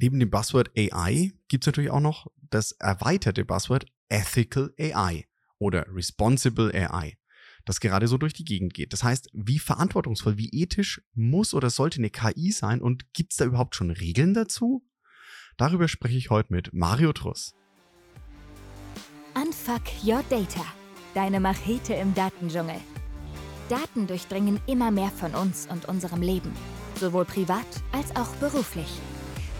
Neben dem Buzzword AI gibt es natürlich auch noch das erweiterte Buzzword Ethical AI oder Responsible AI, das gerade so durch die Gegend geht. Das heißt, wie verantwortungsvoll, wie ethisch muss oder sollte eine KI sein und gibt es da überhaupt schon Regeln dazu? Darüber spreche ich heute mit Mario Truss. Unfuck Your Data, deine Machete im Datendschungel. Daten durchdringen immer mehr von uns und unserem Leben, sowohl privat als auch beruflich.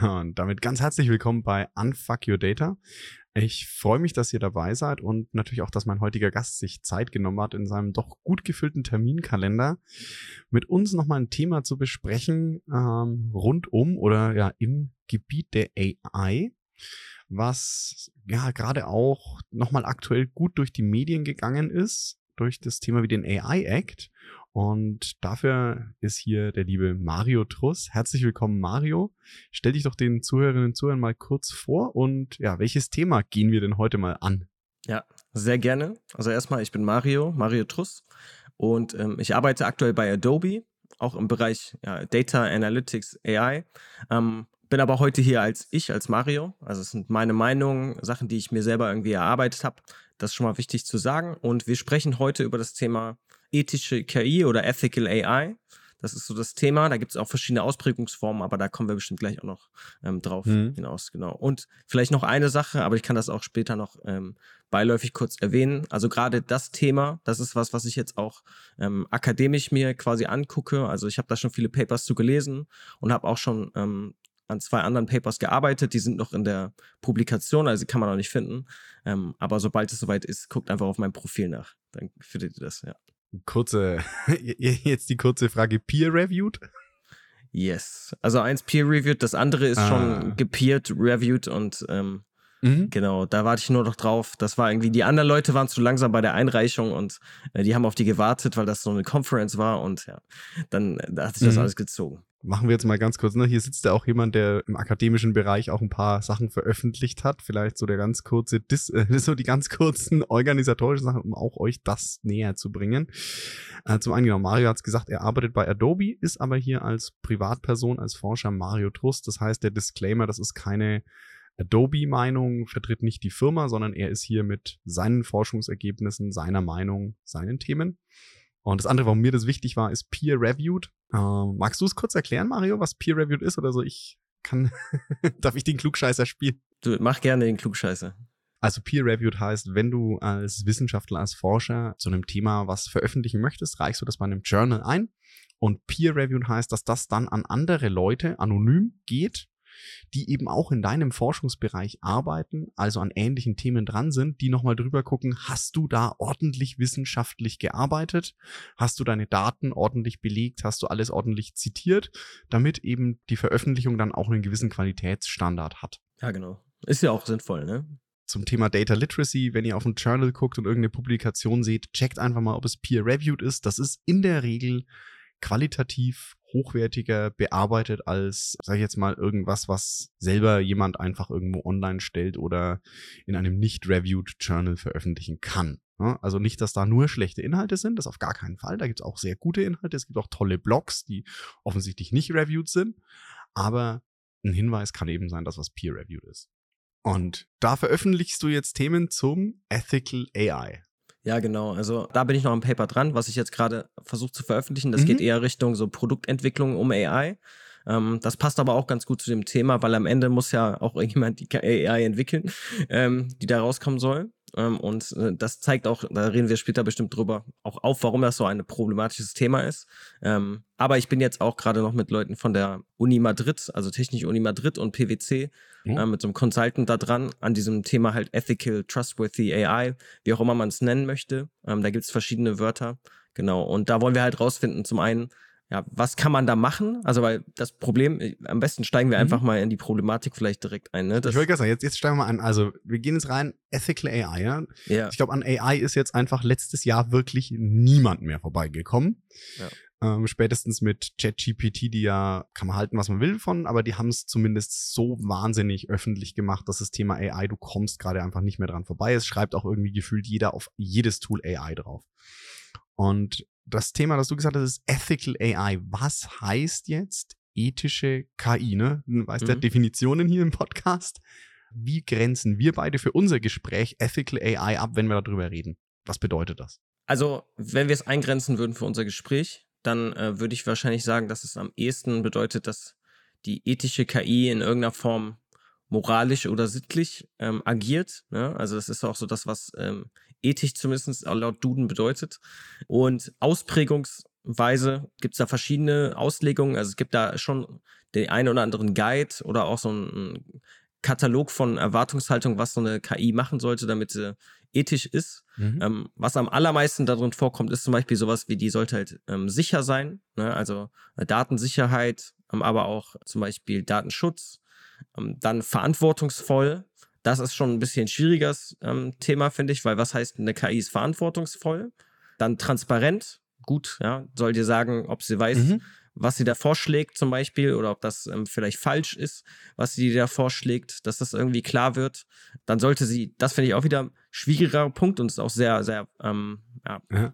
Und damit ganz herzlich willkommen bei Unfuck Your Data. Ich freue mich, dass ihr dabei seid und natürlich auch, dass mein heutiger Gast sich Zeit genommen hat, in seinem doch gut gefüllten Terminkalender mit uns nochmal ein Thema zu besprechen ähm, rund um oder ja im Gebiet der AI, was ja gerade auch nochmal aktuell gut durch die Medien gegangen ist, durch das Thema wie den AI Act und dafür ist hier der liebe Mario Truss. Herzlich willkommen, Mario. Stell dich doch den Zuhörerinnen und Zuhörern mal kurz vor und ja, welches Thema gehen wir denn heute mal an? Ja, sehr gerne. Also erstmal, ich bin Mario, Mario Truss und ähm, ich arbeite aktuell bei Adobe, auch im Bereich ja, Data Analytics AI. Ähm, bin aber heute hier als ich, als Mario. Also es sind meine Meinungen, Sachen, die ich mir selber irgendwie erarbeitet habe. Das ist schon mal wichtig zu sagen. Und wir sprechen heute über das Thema ethische KI oder Ethical AI. Das ist so das Thema. Da gibt es auch verschiedene Ausprägungsformen, aber da kommen wir bestimmt gleich auch noch ähm, drauf mhm. hinaus. Genau. Und vielleicht noch eine Sache, aber ich kann das auch später noch ähm, beiläufig kurz erwähnen. Also gerade das Thema, das ist was, was ich jetzt auch ähm, akademisch mir quasi angucke. Also ich habe da schon viele Papers zu gelesen und habe auch schon ähm, an zwei anderen Papers gearbeitet. Die sind noch in der Publikation, also die kann man noch nicht finden. Ähm, aber sobald es soweit ist, guckt einfach auf mein Profil nach. Dann findet ihr das, ja kurze, jetzt die kurze Frage, peer-reviewed? Yes. Also eins peer-reviewed, das andere ist ah. schon gepeert-reviewed und ähm, mhm. genau, da warte ich nur noch drauf. Das war irgendwie, die anderen Leute waren zu langsam bei der Einreichung und äh, die haben auf die gewartet, weil das so eine Conference war und ja, dann äh, da hat sich das mhm. alles gezogen machen wir jetzt mal ganz kurz, ne? Hier sitzt ja auch jemand, der im akademischen Bereich auch ein paar Sachen veröffentlicht hat. Vielleicht so der ganz kurze, Dis äh, so die ganz kurzen organisatorischen Sachen, um auch euch das näher zu bringen. Äh, zum einen, genau, Mario hat es gesagt, er arbeitet bei Adobe, ist aber hier als Privatperson, als Forscher Mario Trust. Das heißt, der Disclaimer, das ist keine Adobe-Meinung, vertritt nicht die Firma, sondern er ist hier mit seinen Forschungsergebnissen, seiner Meinung, seinen Themen. Und das andere, warum mir das wichtig war, ist peer-reviewed. Ähm, magst du es kurz erklären, Mario, was peer-reviewed ist oder so? Ich kann, darf ich den Klugscheißer spielen? Du, mach gerne den Klugscheißer. Also peer-reviewed heißt, wenn du als Wissenschaftler, als Forscher zu einem Thema was veröffentlichen möchtest, reichst du das bei einem Journal ein. Und peer-reviewed heißt, dass das dann an andere Leute anonym geht die eben auch in deinem Forschungsbereich arbeiten, also an ähnlichen Themen dran sind, die nochmal drüber gucken, hast du da ordentlich wissenschaftlich gearbeitet? Hast du deine Daten ordentlich belegt? Hast du alles ordentlich zitiert? Damit eben die Veröffentlichung dann auch einen gewissen Qualitätsstandard hat. Ja, genau. Ist ja auch sinnvoll, ne? zum Thema Data Literacy, wenn ihr auf ein Journal guckt und irgendeine Publikation seht, checkt einfach mal, ob es peer-reviewed ist. Das ist in der Regel qualitativ hochwertiger bearbeitet als, sag ich jetzt mal, irgendwas, was selber jemand einfach irgendwo online stellt oder in einem nicht reviewed Journal veröffentlichen kann. Also nicht, dass da nur schlechte Inhalte sind, das auf gar keinen Fall. Da gibt es auch sehr gute Inhalte. Es gibt auch tolle Blogs, die offensichtlich nicht reviewed sind. Aber ein Hinweis kann eben sein, dass was peer-reviewed ist. Und da veröffentlichst du jetzt Themen zum Ethical AI. Ja, genau. Also da bin ich noch am Paper dran, was ich jetzt gerade versuche zu veröffentlichen. Das mhm. geht eher Richtung so Produktentwicklung um AI. Ähm, das passt aber auch ganz gut zu dem Thema, weil am Ende muss ja auch irgendjemand die AI entwickeln, ähm, die da rauskommen soll. Ähm, und äh, das zeigt auch, da reden wir später bestimmt drüber, auch auf, warum das so ein problematisches Thema ist. Ähm, aber ich bin jetzt auch gerade noch mit Leuten von der Uni Madrid, also Technische Uni Madrid und PwC, mhm. äh, mit so einem Consultant da dran, an diesem Thema halt Ethical, Trustworthy AI, wie auch immer man es nennen möchte. Ähm, da gibt es verschiedene Wörter. Genau. Und da wollen wir halt rausfinden, zum einen, ja, was kann man da machen? Also, weil das Problem, äh, am besten steigen wir Mhm. einfach mal in die Problematik vielleicht direkt ein. Ne? Ich wollte gerade sagen, jetzt, jetzt steigen wir mal an. Also, wir gehen jetzt rein, Ethical AI, ja. ja, Ich glaube, an AI ist jetzt einfach letztes Jahr wirklich niemand mehr vorbeigekommen. Ja. Ähm, spätestens mit ChatGPT, die ja, kann man halten, was man will von, aber die haben es zumindest so wahnsinnig öffentlich gemacht, dass das Thema AI, du kommst gerade einfach nicht mehr dran vorbei. Es schreibt auch irgendwie gefühlt jeder auf jedes Tool AI drauf. Und das Thema, das du gesagt hast, ist Ethical AI. Was heißt jetzt ethische KI? Ne? Du weißt ja Mhm. Definitionen hier im Podcast. Wie grenzen wir beide für unser Gespräch Ethical AI ab, wenn wir darüber reden? Was bedeutet das? Also, wenn wir es eingrenzen würden für unser Gespräch, dann äh, würde ich wahrscheinlich sagen, dass es am ehesten bedeutet, dass die ethische KI in irgendeiner Form moralisch oder sittlich ähm, agiert. Ne? Also das ist auch so das, was ähm, ethisch zumindest laut Duden bedeutet. Und Ausprägungsweise gibt es da verschiedene Auslegungen. Also es gibt da schon den einen oder anderen Guide oder auch so einen Katalog von Erwartungshaltung, was so eine KI machen sollte, damit sie ethisch ist. Mhm. Ähm, was am allermeisten darin vorkommt, ist zum Beispiel sowas wie, die sollte halt ähm, sicher sein, ne? also äh, Datensicherheit, ähm, aber auch zum Beispiel Datenschutz, ähm, dann verantwortungsvoll. Das ist schon ein bisschen ein schwieriges ähm, Thema, finde ich, weil was heißt, eine KI ist verantwortungsvoll? Dann transparent, gut, ja, soll dir sagen, ob sie weiß, Mhm. was sie da vorschlägt zum Beispiel oder ob das ähm, vielleicht falsch ist, was sie da vorschlägt, dass das irgendwie klar wird. Dann sollte sie, das finde ich auch wieder ein schwieriger Punkt und ist auch sehr, sehr ähm, ja, Ja.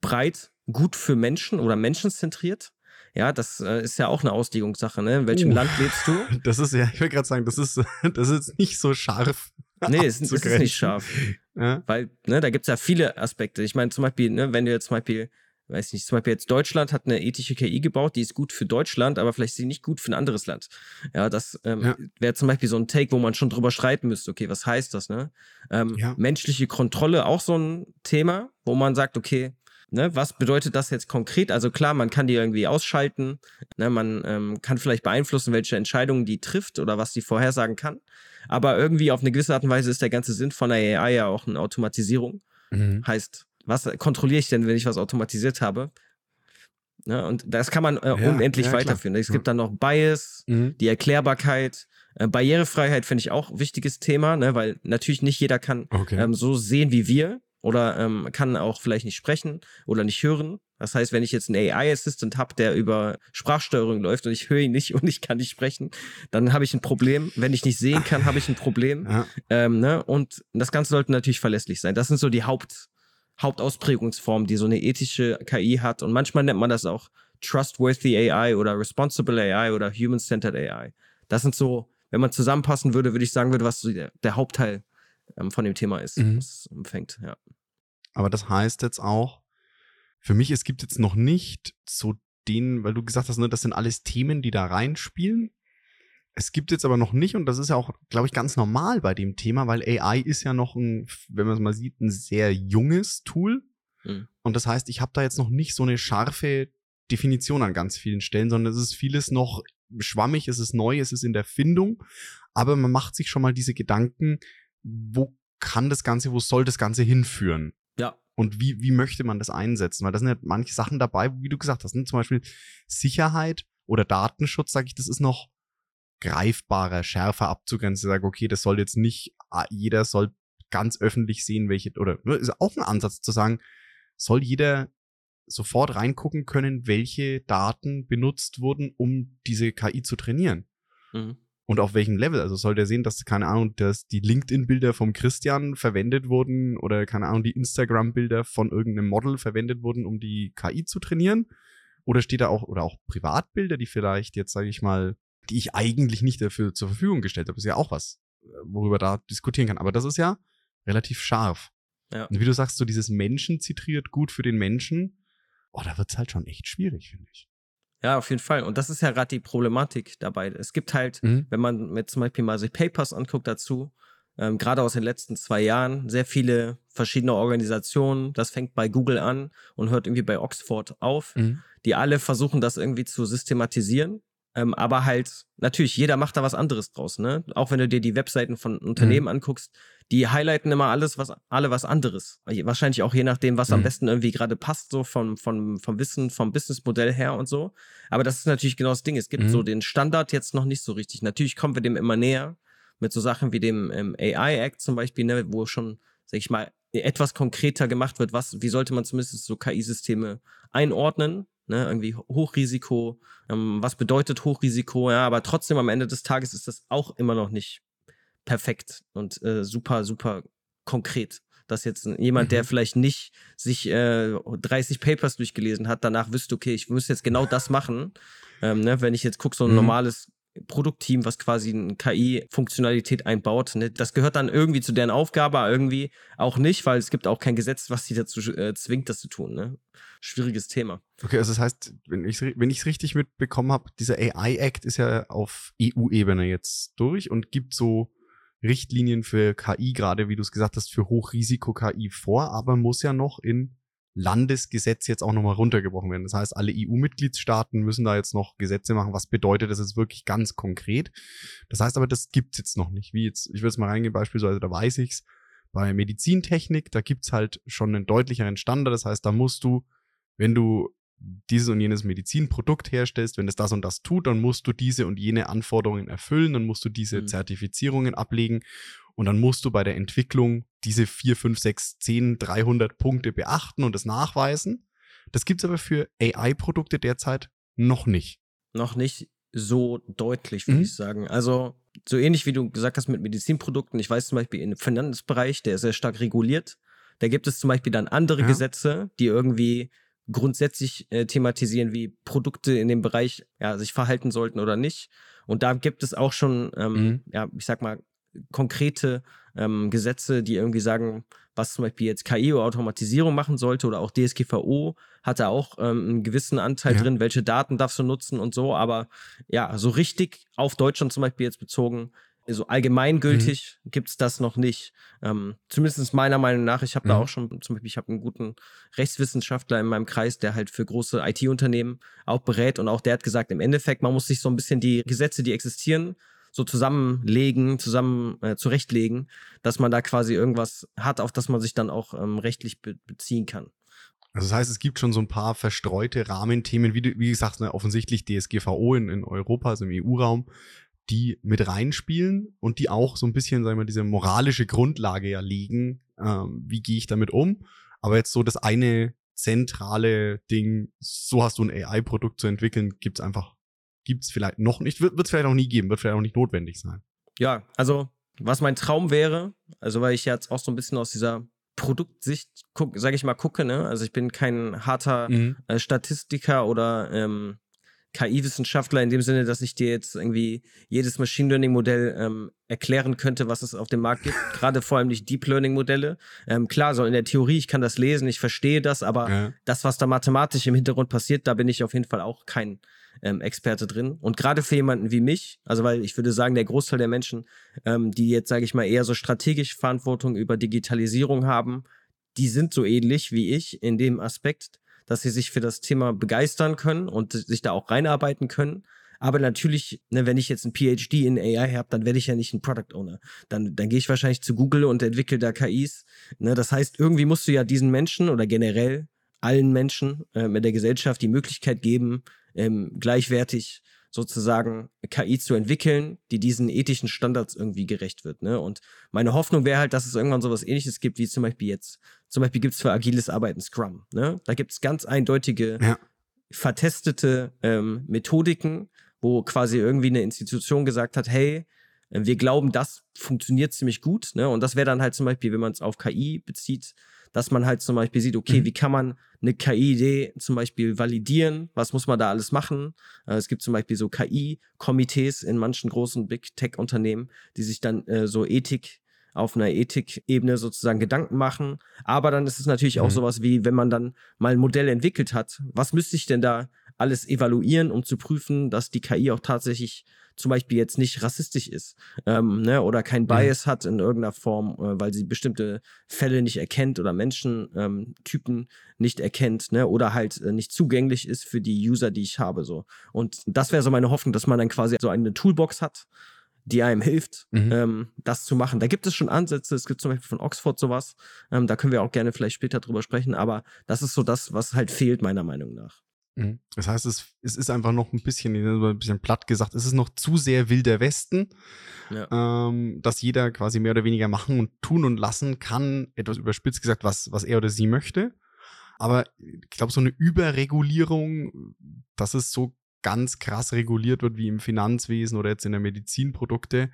breit, gut für Menschen oder menschenzentriert. Ja, das äh, ist ja auch eine Auslegungssache, ne? In welchem Uh. Land lebst du? Das ist ja, ich will gerade sagen, das ist, das ist nicht so scharf. Nee, es, es ist nicht scharf. Ja. Weil, ne, da gibt es ja viele Aspekte. Ich meine, zum Beispiel, ne, wenn du jetzt zum Beispiel, weiß nicht, zum Beispiel jetzt Deutschland hat eine ethische KI gebaut, die ist gut für Deutschland, aber vielleicht ist sie nicht gut für ein anderes Land. Ja, das ähm, Ja. wäre zum Beispiel so ein Take, wo man schon drüber streiten müsste, okay, was heißt das, ne? Ähm, Ja. Menschliche Kontrolle auch so ein Thema, wo man sagt, okay, ne, was bedeutet das jetzt konkret? Also klar, man kann die irgendwie ausschalten, ne, man ähm, kann vielleicht beeinflussen, welche Entscheidungen die trifft oder was die vorhersagen kann. Aber irgendwie auf eine gewisse Art und Weise ist der ganze Sinn von der AI ja auch eine Automatisierung. Mhm. Heißt, was kontrolliere ich denn, wenn ich was automatisiert habe? Ne, und das kann man äh, Ja, unendlich ja, weiterführen. Es gibt dann noch Bias, Mhm. die Erklärbarkeit, äh, Barrierefreiheit finde ich auch ein wichtiges Thema, ne, weil natürlich nicht jeder kann Okay. ähm, so sehen wie wir oder ähm, kann auch vielleicht nicht sprechen oder nicht hören. Das heißt, wenn ich jetzt einen AI-Assistant habe, der über Sprachsteuerung läuft und ich höre ihn nicht und ich kann nicht sprechen, dann habe ich ein Problem. Wenn ich nicht sehen kann, habe ich ein Problem. ja. Ähm, ne? Und das Ganze sollte natürlich verlässlich sein. Das sind so die Haupt, Hauptausprägungsformen, die so eine ethische KI hat. Und manchmal nennt man das auch Trustworthy AI oder Responsible AI oder Human-Centered AI. Das sind so, wenn man zusammenpassen würde, würde ich sagen, würde, was so der, der Hauptteil ähm, von dem Thema ist, Mhm. was es umfängt. Ja. Aber das heißt jetzt auch, für mich, es gibt jetzt noch nicht so den, weil du gesagt hast, ne, das sind alles Themen, die da reinspielen. Es gibt jetzt aber noch nicht, und das ist ja auch, glaube ich, ganz normal bei dem Thema, weil AI ist ja noch ein, wenn man es mal sieht, ein sehr junges Tool. Mhm. Und das heißt, ich habe da jetzt noch nicht so eine scharfe Definition an ganz vielen Stellen, sondern es ist vieles noch schwammig, es ist neu, es ist in der Findung. Aber man macht sich schon mal diese Gedanken, wo kann das Ganze, wo soll das Ganze hinführen? Ja. Und wie, wie möchte man das einsetzen? Weil da sind ja manche Sachen dabei, wie du gesagt hast, ne? zum Beispiel Sicherheit oder Datenschutz, sage ich, das ist noch greifbarer, schärfer abzugrenzen. Ich sage, okay, das soll jetzt nicht, ah, jeder soll ganz öffentlich sehen, welche, oder ne, ist auch ein Ansatz zu sagen, soll jeder sofort reingucken können, welche Daten benutzt wurden, um diese KI zu trainieren. Mhm. Und auf welchem Level? Also soll der sehen, dass, keine Ahnung, dass die LinkedIn-Bilder vom Christian verwendet wurden oder, keine Ahnung, die Instagram-Bilder von irgendeinem Model verwendet wurden, um die KI zu trainieren? Oder steht da auch, oder auch Privatbilder, die vielleicht jetzt, sage ich mal, die ich eigentlich nicht dafür zur Verfügung gestellt habe? ist ja auch was, äh, worüber da diskutieren kann. Aber das ist ja relativ scharf. Ja. Und wie du sagst, so dieses Menschen zitriert gut für den Menschen, oh, da wird's halt schon echt schwierig, finde ich. Ja, auf jeden Fall. Und das ist ja gerade die Problematik dabei. Es gibt halt, Mhm. wenn man mit zum Beispiel mal sich Papers anguckt dazu, ähm, gerade aus den letzten zwei Jahren, sehr viele verschiedene Organisationen, das fängt bei Google an und hört irgendwie bei Oxford auf, Mhm. die alle versuchen, das irgendwie zu systematisieren. Ähm, aber halt, natürlich, jeder macht da was anderes draus, ne? Auch wenn du dir die Webseiten von Unternehmen mhm. anguckst, die highlighten immer alles, was, alle was anderes. Wahrscheinlich auch je nachdem, was mhm. am besten irgendwie gerade passt, so vom, vom, vom Wissen, vom Businessmodell her und so. Aber das ist natürlich genau das Ding. Es gibt mhm. so den Standard jetzt noch nicht so richtig. Natürlich kommen wir dem immer näher mit so Sachen wie dem ähm, AI Act zum Beispiel, ne, wo schon, sag ich mal, etwas konkreter gemacht wird, was, wie sollte man zumindest so KI-Systeme einordnen, ne, irgendwie Hochrisiko, ähm, was bedeutet Hochrisiko, ja, aber trotzdem am Ende des Tages ist das auch immer noch nicht perfekt und äh, super, super konkret. Dass jetzt jemand, mhm. der vielleicht nicht sich äh, 30 Papers durchgelesen hat, danach wüsste, okay, ich muss jetzt genau das machen. Ähm, ne, wenn ich jetzt gucke, so ein mhm. normales Produktteam, was quasi eine KI-Funktionalität einbaut. Ne? Das gehört dann irgendwie zu deren Aufgabe, aber irgendwie auch nicht, weil es gibt auch kein Gesetz, was sie dazu äh, zwingt, das zu tun. Ne? Schwieriges Thema. Okay, also das heißt, wenn ich es richtig mitbekommen habe, dieser AI-Act ist ja auf EU-Ebene jetzt durch und gibt so Richtlinien für KI, gerade wie du es gesagt hast, für Hochrisiko-KI vor, aber muss ja noch in Landesgesetz jetzt auch nochmal runtergebrochen werden. Das heißt, alle EU-Mitgliedstaaten müssen da jetzt noch Gesetze machen. Was bedeutet das jetzt wirklich ganz konkret? Das heißt aber, das gibt's jetzt noch nicht. Wie jetzt, ich will es mal reingehen, beispielsweise, da weiß ich's. Bei Medizintechnik, da gibt's halt schon einen deutlicheren Standard. Das heißt, da musst du, wenn du dieses und jenes Medizinprodukt herstellst, wenn es das und das tut, dann musst du diese und jene Anforderungen erfüllen, dann musst du diese mhm. Zertifizierungen ablegen und dann musst du bei der Entwicklung diese 4, 5, 6, 10, 300 Punkte beachten und es nachweisen. Das gibt es aber für AI-Produkte derzeit noch nicht. Noch nicht so deutlich, würde mhm. ich sagen. Also so ähnlich wie du gesagt hast mit Medizinprodukten. Ich weiß zum Beispiel im Finanzbereich, der ist sehr stark reguliert. Da gibt es zum Beispiel dann andere ja. Gesetze, die irgendwie grundsätzlich äh, thematisieren, wie Produkte in dem Bereich ja, sich verhalten sollten oder nicht. Und da gibt es auch schon, ähm, mhm. ja, ich sag mal, konkrete ähm, Gesetze, die irgendwie sagen, was zum Beispiel jetzt KI oder Automatisierung machen sollte oder auch DSGVO hat da auch ähm, einen gewissen Anteil ja. drin, welche Daten darfst du nutzen und so, aber ja, so richtig auf Deutschland zum Beispiel jetzt bezogen so allgemeingültig mhm. gibt es das noch nicht. Ähm, zumindest meiner Meinung nach. Ich habe mhm. da auch schon, zum Beispiel, ich habe einen guten Rechtswissenschaftler in meinem Kreis, der halt für große IT-Unternehmen auch berät und auch der hat gesagt, im Endeffekt, man muss sich so ein bisschen die Gesetze, die existieren, so zusammenlegen, zusammen äh, zurechtlegen, dass man da quasi irgendwas hat, auf das man sich dann auch ähm, rechtlich be beziehen kann. Also das heißt, es gibt schon so ein paar verstreute Rahmenthemen, wie, wie gesagt, ne, offensichtlich DSGVO in, in Europa, also im EU-Raum, die mit reinspielen und die auch so ein bisschen, sagen wir, diese moralische Grundlage ja liegen. Ähm, wie gehe ich damit um? Aber jetzt so das eine zentrale Ding, so hast du ein AI-Produkt zu entwickeln, gibt's einfach, gibt's vielleicht noch nicht, wird es vielleicht auch nie geben, wird vielleicht auch nicht notwendig sein. Ja, also was mein Traum wäre, also weil ich jetzt auch so ein bisschen aus dieser Produktsicht, sage ich mal, gucke, ne? Also ich bin kein harter mhm. äh, Statistiker oder ähm, KI-Wissenschaftler in dem Sinne, dass ich dir jetzt irgendwie jedes Machine Learning-Modell ähm, erklären könnte, was es auf dem Markt gibt. Gerade vor allem nicht Deep Learning-Modelle. Ähm, klar, so in der Theorie, ich kann das lesen, ich verstehe das, aber ja. das, was da mathematisch im Hintergrund passiert, da bin ich auf jeden Fall auch kein ähm, Experte drin. Und gerade für jemanden wie mich, also weil ich würde sagen, der Großteil der Menschen, ähm, die jetzt, sage ich mal, eher so strategisch Verantwortung über Digitalisierung haben, die sind so ähnlich wie ich in dem Aspekt, dass sie sich für das Thema begeistern können und sich da auch reinarbeiten können. Aber natürlich, ne, wenn ich jetzt ein PhD in AI habe, dann werde ich ja nicht ein Product Owner. Dann, dann gehe ich wahrscheinlich zu Google und entwickle da KIs. Ne, das heißt, irgendwie musst du ja diesen Menschen oder generell allen Menschen äh, in der Gesellschaft die Möglichkeit geben, ähm, gleichwertig sozusagen KI zu entwickeln, die diesen ethischen Standards irgendwie gerecht wird. Ne? Und meine Hoffnung wäre halt, dass es irgendwann sowas ähnliches gibt, wie zum Beispiel jetzt. Zum Beispiel gibt es für agiles Arbeiten Scrum. Ne? Da gibt es ganz eindeutige, ja. vertestete ähm, Methodiken, wo quasi irgendwie eine Institution gesagt hat, hey, äh, wir glauben, das funktioniert ziemlich gut. Ne? Und das wäre dann halt zum Beispiel, wenn man es auf KI bezieht, dass man halt zum Beispiel sieht, okay, mhm. wie kann man eine KI-Idee zum Beispiel validieren? Was muss man da alles machen? Äh, es gibt zum Beispiel so KI-Komitees in manchen großen Big Tech-Unternehmen, die sich dann äh, so Ethik auf einer Ethikebene sozusagen Gedanken machen. Aber dann ist es natürlich mhm. auch sowas wie, wenn man dann mal ein Modell entwickelt hat, was müsste ich denn da alles evaluieren, um zu prüfen, dass die KI auch tatsächlich zum Beispiel jetzt nicht rassistisch ist ähm, ne, oder kein Bias mhm. hat in irgendeiner Form, äh, weil sie bestimmte Fälle nicht erkennt oder Menschentypen ähm, nicht erkennt ne, oder halt äh, nicht zugänglich ist für die User, die ich habe. So. Und das wäre so meine Hoffnung, dass man dann quasi so eine Toolbox hat, die einem hilft, mhm. ähm, das zu machen. Da gibt es schon Ansätze, es gibt zum Beispiel von Oxford sowas, ähm, da können wir auch gerne vielleicht später drüber sprechen, aber das ist so das, was halt fehlt, meiner Meinung nach. Mhm. Das heißt, es, es ist einfach noch ein bisschen, ein bisschen platt gesagt, es ist noch zu sehr wilder Westen, ja. ähm, dass jeder quasi mehr oder weniger machen und tun und lassen kann, etwas überspitzt gesagt, was, was er oder sie möchte. Aber ich glaube, so eine Überregulierung, dass es so ganz krass reguliert wird wie im Finanzwesen oder jetzt in der Medizinprodukte,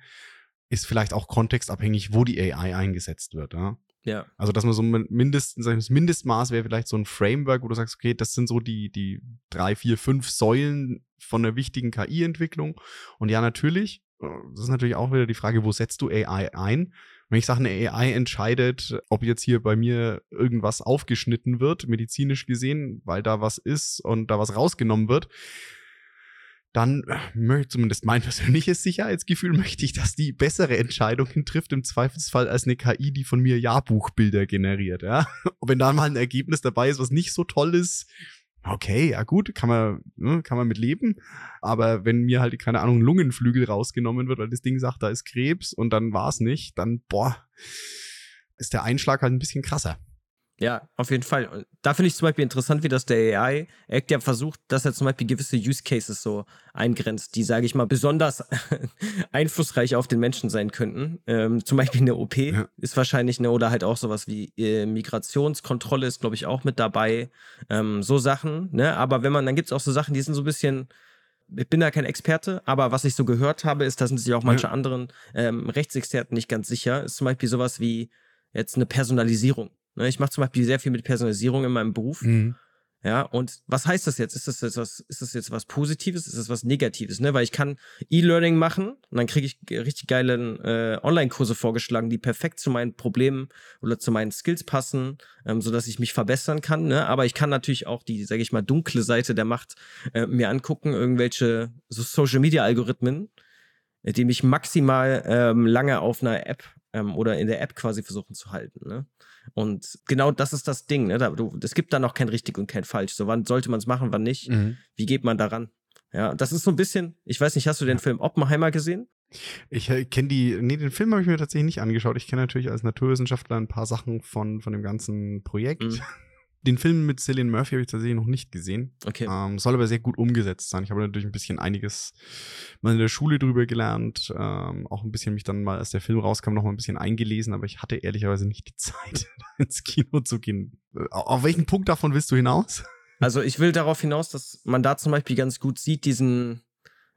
ist vielleicht auch kontextabhängig, wo die AI eingesetzt wird. Ja? Ja. Also, dass man so mindestens, das Mindestmaß wäre vielleicht so ein Framework, wo du sagst, okay, das sind so die, die drei, vier, fünf Säulen von einer wichtigen KI-Entwicklung. Und ja, natürlich, äh, das ist natürlich auch wieder die Frage, wo setzt du AI ein? Wenn ich sage, eine AI entscheidet, ob jetzt hier bei mir irgendwas aufgeschnitten wird, medizinisch gesehen, weil da was ist und da was rausgenommen wird, dann äh, möchte zumindest mein persönliches Sicherheitsgefühl möchte ich, dass die bessere Entscheidungen trifft im Zweifelsfall als eine KI, die von mir Jahrbuchbilder generiert. Ja? Und wenn da mal ein Ergebnis dabei ist, was nicht so toll ist, okay, ja gut, kann man, ne, kann man mit leben. Aber wenn mir halt, keine Ahnung, Lungenflügel rausgenommen wird, weil das Ding sagt, da ist Krebs und dann war es nicht, dann, boah, ist der Einschlag halt ein bisschen krasser. Ja, auf jeden Fall. Da finde ich zum Beispiel interessant, wie das der AI-Act ja versucht, dass er zum Beispiel gewisse Use Cases so eingrenzt, die, sage ich mal, besonders einflussreich auf den Menschen sein könnten. Ähm, zum Beispiel eine OP ja. ist wahrscheinlich eine, oder halt auch sowas wie äh, Migrationskontrolle ist, glaube ich, auch mit dabei. Ähm, so Sachen, ne? Aber wenn man, dann gibt es auch so Sachen, die sind so ein bisschen ich bin da kein Experte, aber was ich so gehört habe, ist, da sind sich auch manche ja. anderen ähm, Rechtsexperten nicht ganz sicher, ist zum Beispiel sowas wie jetzt eine Personalisierung. Ne, ich mache zum Beispiel sehr viel mit Personalisierung in meinem Beruf. Mhm. Ja, und was heißt das jetzt? Ist das jetzt was, ist das jetzt was Positives? Ist das was Negatives? Ne? Weil ich kann E-Learning machen und dann kriege ich richtig geile äh, Online-Kurse vorgeschlagen, die perfekt zu meinen Problemen oder zu meinen Skills passen, ähm, sodass ich mich verbessern kann. Ne? Aber ich kann natürlich auch die, sage ich mal, dunkle Seite der Macht äh, mir angucken, irgendwelche so Social-Media-Algorithmen, äh, die mich maximal ähm, lange auf einer App ähm, oder in der App quasi versuchen zu halten. Ne? Und genau das ist das Ding. Ne? Da, du, es gibt da noch kein richtig und kein falsch. So, wann sollte man es machen, wann nicht? Mhm. Wie geht man daran? Ja, das ist so ein bisschen, ich weiß nicht, hast du den Film Oppenheimer gesehen? Ich äh, kenne die, nee, den Film habe ich mir tatsächlich nicht angeschaut. Ich kenne natürlich als Naturwissenschaftler ein paar Sachen von, von dem ganzen Projekt. Mhm. Den Film mit Cillian Murphy habe ich tatsächlich noch nicht gesehen. Okay. Ähm, soll aber sehr gut umgesetzt sein. Ich habe natürlich ein bisschen einiges mal in der Schule drüber gelernt. Ähm, auch ein bisschen mich dann mal, als der Film rauskam, noch mal ein bisschen eingelesen. Aber ich hatte ehrlicherweise nicht die Zeit, ins Kino zu gehen. Äh, auf welchen Punkt davon willst du hinaus? Also ich will darauf hinaus, dass man da zum Beispiel ganz gut sieht, diesen,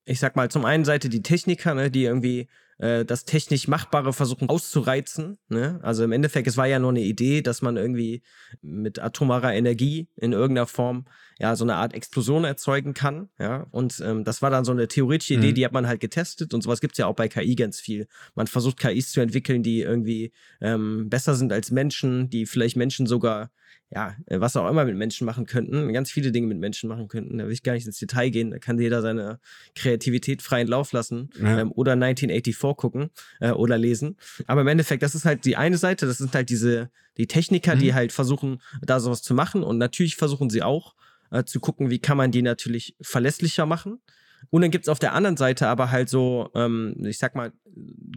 ich sag mal, zum einen Seite die Techniker, ne, die irgendwie äh, das technisch Machbare versuchen auszureizen. Ne? Also im Endeffekt, es war ja nur eine Idee, dass man irgendwie mit atomarer Energie in irgendeiner Form ja so eine Art Explosion erzeugen kann. Ja? Und ähm, das war dann so eine theoretische Idee, mhm. die hat man halt getestet und sowas gibt es ja auch bei KI ganz viel. Man versucht KIs zu entwickeln, die irgendwie ähm, besser sind als Menschen, die vielleicht Menschen sogar ja, äh, was auch immer mit Menschen machen könnten, ganz viele Dinge mit Menschen machen könnten. Da will ich gar nicht ins Detail gehen, da kann jeder seine Kreativität freien Lauf lassen ja. ähm, oder 1984 gucken äh, oder lesen. Aber im Endeffekt, das ist halt die eine Seite, das sind halt diese, die Techniker, mhm. die halt versuchen, da sowas zu machen und natürlich versuchen sie auch äh, zu gucken, wie kann man die natürlich verlässlicher machen. Und dann gibt es auf der anderen Seite aber halt so, ähm, ich sag mal,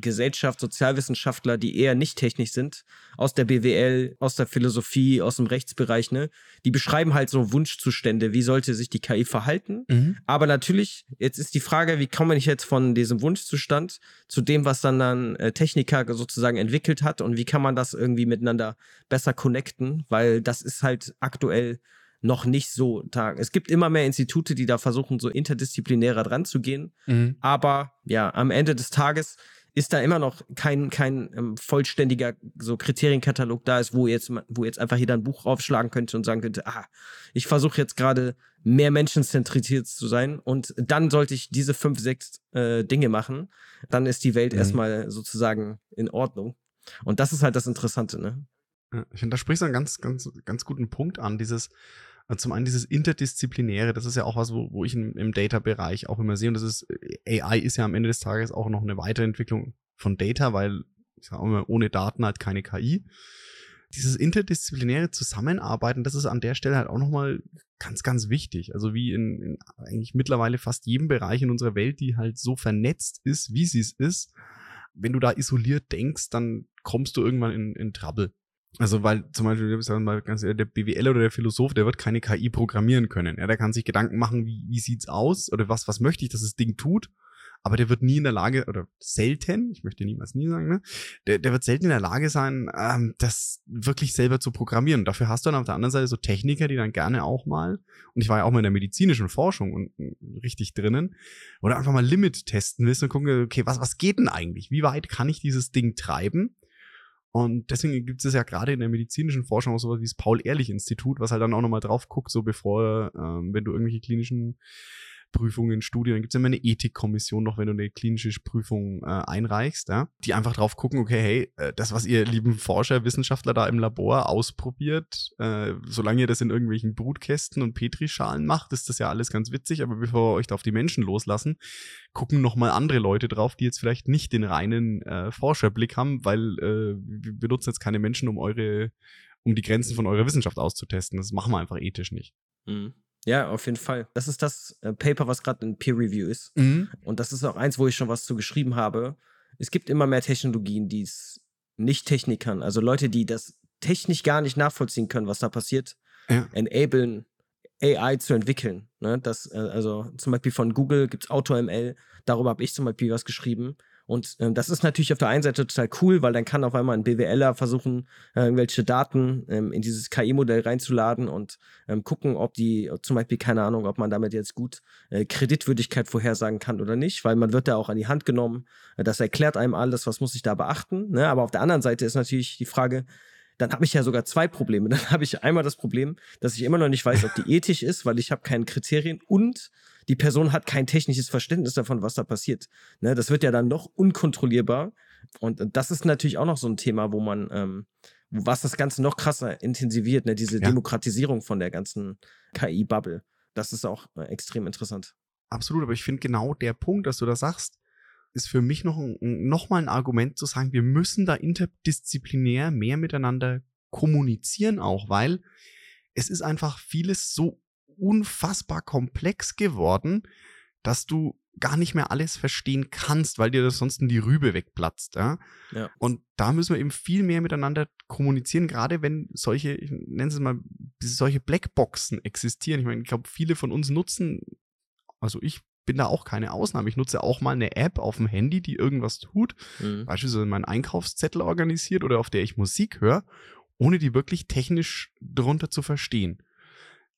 Gesellschaft, Sozialwissenschaftler, die eher nicht technisch sind, aus der BWL, aus der Philosophie, aus dem Rechtsbereich, ne? Die beschreiben halt so Wunschzustände, wie sollte sich die KI verhalten. Mhm. Aber natürlich, jetzt ist die Frage, wie komme ich jetzt von diesem Wunschzustand zu dem, was dann dann äh, Techniker sozusagen entwickelt hat und wie kann man das irgendwie miteinander besser connecten, weil das ist halt aktuell noch nicht so tag. Es gibt immer mehr Institute, die da versuchen, so interdisziplinärer dran zu gehen. Mhm. Aber ja, am Ende des Tages ist da immer noch kein, kein ähm, vollständiger so Kriterienkatalog da ist, wo jetzt, wo jetzt einfach jeder ein Buch aufschlagen könnte und sagen könnte, ah, ich versuche jetzt gerade mehr menschenzentriert zu sein und dann sollte ich diese fünf, sechs äh, Dinge machen, dann ist die Welt mhm. erstmal sozusagen in Ordnung. Und das ist halt das Interessante, ne? Ich finde, da sprichst du einen ganz, ganz, ganz guten Punkt an, dieses, zum einen dieses Interdisziplinäre, das ist ja auch was, wo, wo ich im, im Data-Bereich auch immer sehe. Und das ist, AI ist ja am Ende des Tages auch noch eine Weiterentwicklung von Data, weil ich sage immer, ohne Daten halt keine KI. Dieses interdisziplinäre Zusammenarbeiten, das ist an der Stelle halt auch nochmal ganz, ganz wichtig. Also wie in, in eigentlich mittlerweile fast jedem Bereich in unserer Welt, die halt so vernetzt ist, wie sie es ist. Wenn du da isoliert denkst, dann kommst du irgendwann in, in Trouble. Also, weil zum Beispiel, mal ganz ehrlich, der BWL oder der Philosoph, der wird keine KI programmieren können. Ja, der kann sich Gedanken machen, wie, wie sieht's aus oder was, was möchte ich, dass das Ding tut aber der wird nie in der Lage, oder selten, ich möchte niemals nie sagen, ne, der, der wird selten in der Lage sein, ähm, das wirklich selber zu programmieren. dafür hast du dann auf der anderen Seite so Techniker, die dann gerne auch mal, und ich war ja auch mal in der medizinischen Forschung und richtig drinnen, oder einfach mal Limit testen willst und gucken, okay, was, was geht denn eigentlich? Wie weit kann ich dieses Ding treiben? Und deswegen gibt es ja gerade in der medizinischen Forschung auch sowas wie das Paul-Ehrlich-Institut, was halt dann auch nochmal drauf guckt, so bevor, ähm, wenn du irgendwelche klinischen Prüfungen, Studien, dann gibt es immer eine Ethikkommission noch, wenn du eine klinische Prüfung äh, einreichst, ja, die einfach drauf gucken, okay, hey, äh, das, was ihr lieben Forscher, Wissenschaftler da im Labor ausprobiert, äh, solange ihr das in irgendwelchen Brutkästen und Petrischalen macht, ist das ja alles ganz witzig, aber bevor wir euch da auf die Menschen loslassen, gucken nochmal andere Leute drauf, die jetzt vielleicht nicht den reinen äh, Forscherblick haben, weil äh, wir benutzen jetzt keine Menschen, um eure, um die Grenzen von eurer Wissenschaft auszutesten. Das machen wir einfach ethisch nicht. Mhm. Ja, auf jeden Fall. Das ist das äh, Paper, was gerade in Peer Review ist. Mhm. Und das ist auch eins, wo ich schon was zu geschrieben habe. Es gibt immer mehr Technologien, die es nicht Technikern, also Leute, die das technisch gar nicht nachvollziehen können, was da passiert, ja. enablen, AI zu entwickeln. Ne? Das, äh, also zum Beispiel von Google gibt es AutoML, darüber habe ich zum Beispiel was geschrieben. Und ähm, das ist natürlich auf der einen Seite total cool, weil dann kann auf einmal ein BWLer versuchen, äh, irgendwelche Daten ähm, in dieses KI-Modell reinzuladen und ähm, gucken, ob die, zum Beispiel, keine Ahnung, ob man damit jetzt gut äh, Kreditwürdigkeit vorhersagen kann oder nicht, weil man wird da auch an die Hand genommen. Äh, das erklärt einem alles, was muss ich da beachten. Ne? Aber auf der anderen Seite ist natürlich die Frage, dann habe ich ja sogar zwei Probleme. Dann habe ich einmal das Problem, dass ich immer noch nicht weiß, ob die ethisch ist, weil ich habe keine Kriterien und die Person hat kein technisches Verständnis davon, was da passiert. Ne, das wird ja dann noch unkontrollierbar. Und das ist natürlich auch noch so ein Thema, wo man, ähm, was das Ganze noch krasser intensiviert, ne, diese ja. Demokratisierung von der ganzen KI-Bubble. Das ist auch äh, extrem interessant. Absolut, aber ich finde genau der Punkt, dass du da sagst, ist für mich noch, ein, noch mal ein Argument zu sagen, wir müssen da interdisziplinär mehr miteinander kommunizieren auch, weil es ist einfach vieles so unfassbar komplex geworden, dass du gar nicht mehr alles verstehen kannst, weil dir das sonst in die Rübe wegplatzt. Ja? ja? Und da müssen wir eben viel mehr miteinander kommunizieren, gerade wenn solche, ich nenne es mal, solche Blackboxen existieren. Ich meine, ich glaube, viele von uns nutzen, also ich bin da auch keine Ausnahme. Ich nutze auch mal eine App auf dem Handy, die irgendwas tut, mhm. beispielsweise meinen Einkaufszettel organisiert oder auf der ich Musik höre, ohne die wirklich technisch drunter zu verstehen.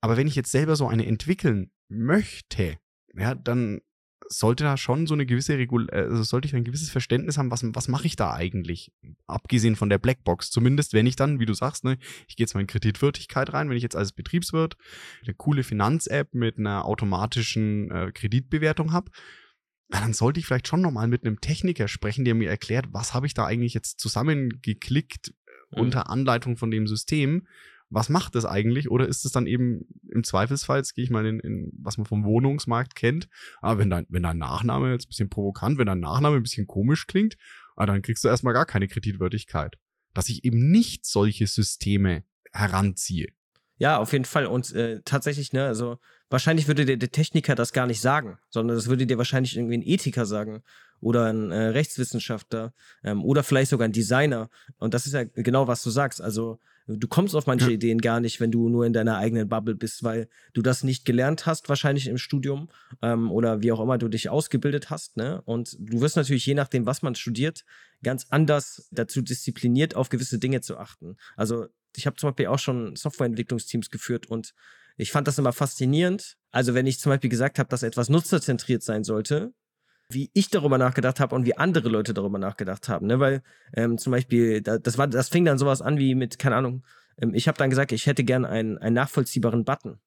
Aber wenn ich jetzt selber so eine entwickeln möchte, ja, dann sollte da schon so eine gewisse Regul also sollte ich ein gewisses Verständnis haben, was, was mache ich da eigentlich? Abgesehen von der Blackbox. Zumindest wenn ich dann, wie du sagst, ne, ich gehe jetzt mal in Kreditwürdigkeit rein, wenn ich jetzt als Betriebswirt eine coole Finanz-App mit einer automatischen äh, Kreditbewertung habe, dann sollte ich vielleicht schon nochmal mit einem Techniker sprechen, der mir erklärt, was habe ich da eigentlich jetzt zusammengeklickt mhm. unter Anleitung von dem System was macht das eigentlich? Oder ist es dann eben im Zweifelsfall, jetzt gehe ich mal in, in, was man vom Wohnungsmarkt kennt, aber ah, wenn dein, wenn dein Nachname jetzt ein bisschen provokant, wenn dein Nachname ein bisschen komisch klingt, ah, dann kriegst du erstmal gar keine Kreditwürdigkeit. Dass ich eben nicht solche Systeme heranziehe. Ja, auf jeden Fall. Und äh, tatsächlich, ne, also wahrscheinlich würde der, der, Techniker das gar nicht sagen, sondern das würde dir wahrscheinlich irgendwie ein Ethiker sagen oder ein äh, Rechtswissenschaftler ähm, oder vielleicht sogar ein Designer. Und das ist ja genau, was du sagst. Also Du kommst auf manche ja. Ideen gar nicht, wenn du nur in deiner eigenen Bubble bist, weil du das nicht gelernt hast, wahrscheinlich im Studium ähm, oder wie auch immer du dich ausgebildet hast. Ne? Und du wirst natürlich, je nachdem, was man studiert, ganz anders dazu diszipliniert, auf gewisse Dinge zu achten. Also ich habe zum Beispiel auch schon Softwareentwicklungsteams geführt und ich fand das immer faszinierend. Also wenn ich zum Beispiel gesagt habe, dass etwas nutzerzentriert sein sollte, wie ich darüber nachgedacht habe und wie andere Leute darüber nachgedacht haben. Ne? Weil ähm, zum Beispiel, da, das, war, das fing dann sowas an wie mit, keine Ahnung, ähm, ich habe dann gesagt, ich hätte gern einen, einen nachvollziehbaren Button.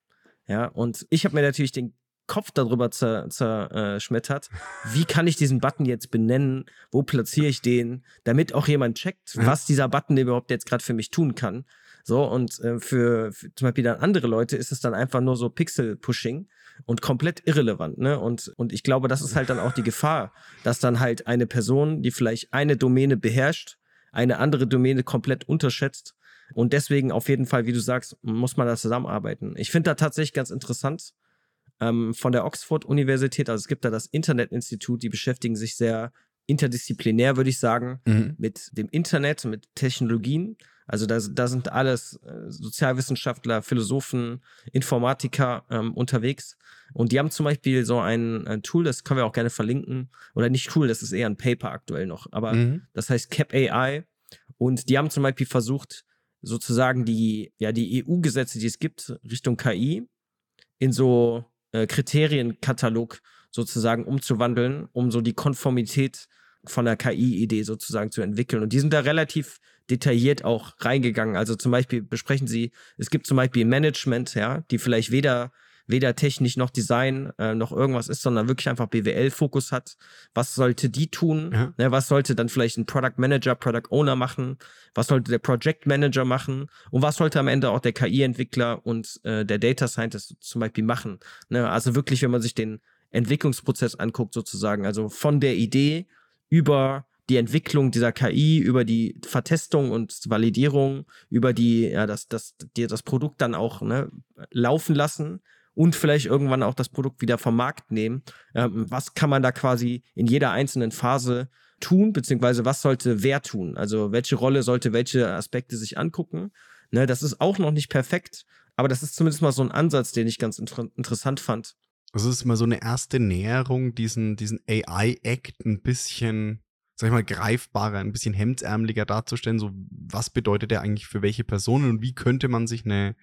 Ja, und ich habe mir natürlich den Kopf darüber zerschmettert. Äh, wie kann ich diesen Button jetzt benennen? Wo platziere ich den? Damit auch jemand checkt, was dieser Button überhaupt jetzt gerade für mich tun kann. So, und äh, für, für zum Beispiel dann andere Leute ist es dann einfach nur so Pixel-Pushing und komplett irrelevant, ne? Und, und ich glaube, das ist halt dann auch die Gefahr, dass dann halt eine Person, die vielleicht eine Domäne beherrscht, eine andere Domäne komplett unterschätzt. Und deswegen auf jeden Fall, wie du sagst, muss man da zusammenarbeiten. Ich finde da tatsächlich ganz interessant ähm, von der Oxford-Universität, also es gibt da das Internet-Institut, die beschäftigen sich sehr interdisziplinär, würde ich sagen, mhm. mit dem Internet, mit Technologien. Also da, da sind alles äh, Sozialwissenschaftler, Philosophen, Informatiker ähm, unterwegs. Und die haben zum Beispiel so ein, ein, Tool, das können wir auch gerne verlinken. Oder nicht Tool, das ist eher ein Paper aktuell noch. Aber mhm. das heißt Cap AI. Und die haben zum Beispiel versucht, sozusagen die, ja, die EU-Gesetze, die es gibt, Richtung KI, in so äh, Kriterienkatalog sozusagen umzuwandeln, um so die Konformität von der KI-Idee sozusagen zu entwickeln. Und die sind da relativ detailliert auch reingegangen. Also zum Beispiel besprechen sie, es gibt zum Beispiel Management, ja, die vielleicht weder weder technisch noch Design äh, noch irgendwas ist, sondern wirklich einfach BWL-Fokus hat. Was sollte die tun? Ja. Ne, was sollte dann vielleicht ein Product Manager, Product Owner machen? Was sollte der Project Manager machen? Und was sollte am Ende auch der KI-Entwickler und äh, der Data Scientist zum Beispiel machen? Ne, also wirklich, wenn man sich den Entwicklungsprozess anguckt, sozusagen, also von der Idee über die Entwicklung dieser KI, über die Vertestung und Validierung, über die, ja, das, das, die, das Produkt dann auch ne, laufen lassen und vielleicht irgendwann auch das Produkt wieder vom Markt nehmen. Ähm, was kann man da quasi in jeder einzelnen Phase tun, beziehungsweise was sollte wer tun? Also welche Rolle sollte welche Aspekte sich angucken? Ne, das ist auch noch nicht perfekt, aber das ist zumindest mal so ein Ansatz, den ich ganz inter interessant fand. Also es ist mal so eine erste Näherung, diesen, diesen AI-Act ein bisschen, sag ich mal, greifbarer, ein bisschen hemdsärmeliger darzustellen. So, was bedeutet der eigentlich für welche Personen und wie könnte man sich eine,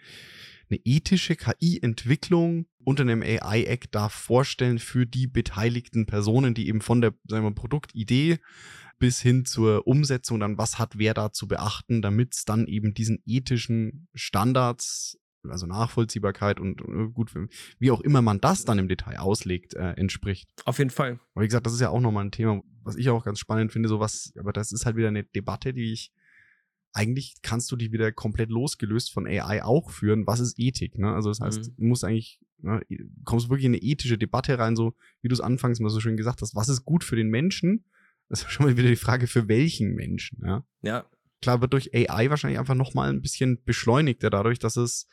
eine ethische KI-Entwicklung unter einem AI-Act da vorstellen für die beteiligten Personen, die eben von der, sagen wir mal, Produktidee bis hin zur Umsetzung dann, was hat wer da zu beachten, damit es dann eben diesen ethischen Standards also Nachvollziehbarkeit und, und, gut, wie auch immer man das dann im Detail auslegt, äh, entspricht. Auf jeden Fall. Aber wie gesagt, das ist ja auch nochmal ein Thema, was ich auch ganz spannend finde, so was, aber das ist halt wieder eine Debatte, die ich, eigentlich kannst du die wieder komplett losgelöst von AI auch führen. Was ist Ethik? Ne? Also das heißt, mhm. du musst eigentlich, ne, kommst wirklich in eine ethische Debatte rein, so wie du es anfangs mal so schön gesagt hast, was ist gut für den Menschen? Das ist schon mal wieder die Frage, für welchen Menschen, ja. Ja. Klar wird durch AI wahrscheinlich einfach nochmal ein bisschen beschleunigter dadurch, dass es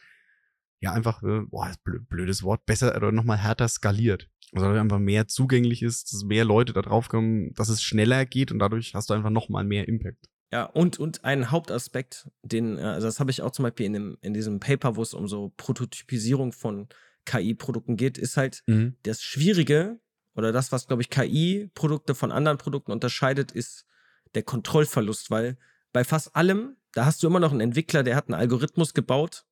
ja einfach, äh, boah, blödes Wort, besser oder nochmal härter skaliert. Also einfach mehr zugänglich ist, dass mehr Leute da drauf kommen, dass es schneller geht und dadurch hast du einfach nochmal mehr Impact. Ja, und, und ein Hauptaspekt, den, äh, also das habe ich auch zum Beispiel in, dem, in diesem Paper, wo es um so Prototypisierung von KI-Produkten geht, ist halt mhm. das Schwierige oder das, was, glaube ich, KI-Produkte von anderen Produkten unterscheidet, ist der Kontrollverlust, weil bei fast allem, da hast du immer noch einen Entwickler, der hat einen Algorithmus gebaut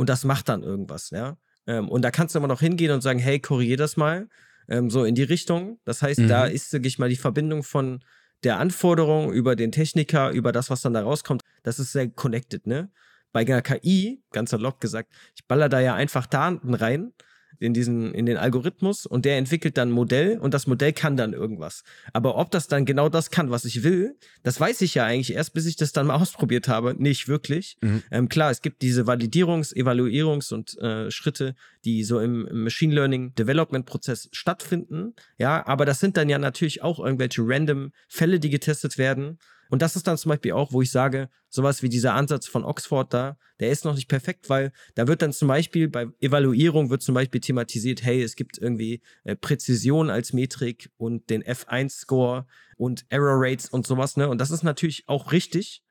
und das macht dann irgendwas, ja. Ähm, und da kannst du immer noch hingehen und sagen, hey, korrigier das mal, ähm, so in die Richtung. Das heißt, mhm. da ist, sag ich mal, die Verbindung von der Anforderung über den Techniker, über das, was dann da rauskommt, das ist sehr connected, ne? Bei einer KI, ganz salopp gesagt, ich baller da ja einfach Daten rein in diesen, in den Algorithmus und der entwickelt dann ein Modell und das Modell kann dann irgendwas. Aber ob das dann genau das kann, was ich will, das weiß ich ja eigentlich erst, bis ich das dann mal ausprobiert habe. Nicht wirklich. Mhm. Ähm, klar, es gibt diese Validierungs-, Evaluierungs- und äh, Schritte, die so im, im Machine Learning Development Prozess stattfinden. Ja, aber das sind dann ja natürlich auch irgendwelche random Fälle, die getestet werden. Und das ist dann zum Beispiel auch, wo ich sage, sowas wie dieser Ansatz von Oxford da, der ist noch nicht perfekt, weil da wird dann zum Beispiel bei Evaluierung wird zum Beispiel thematisiert, hey, es gibt irgendwie äh, Präzision als Metrik und den F1-Score und Error Rates und sowas, ne? Und das ist natürlich auch richtig.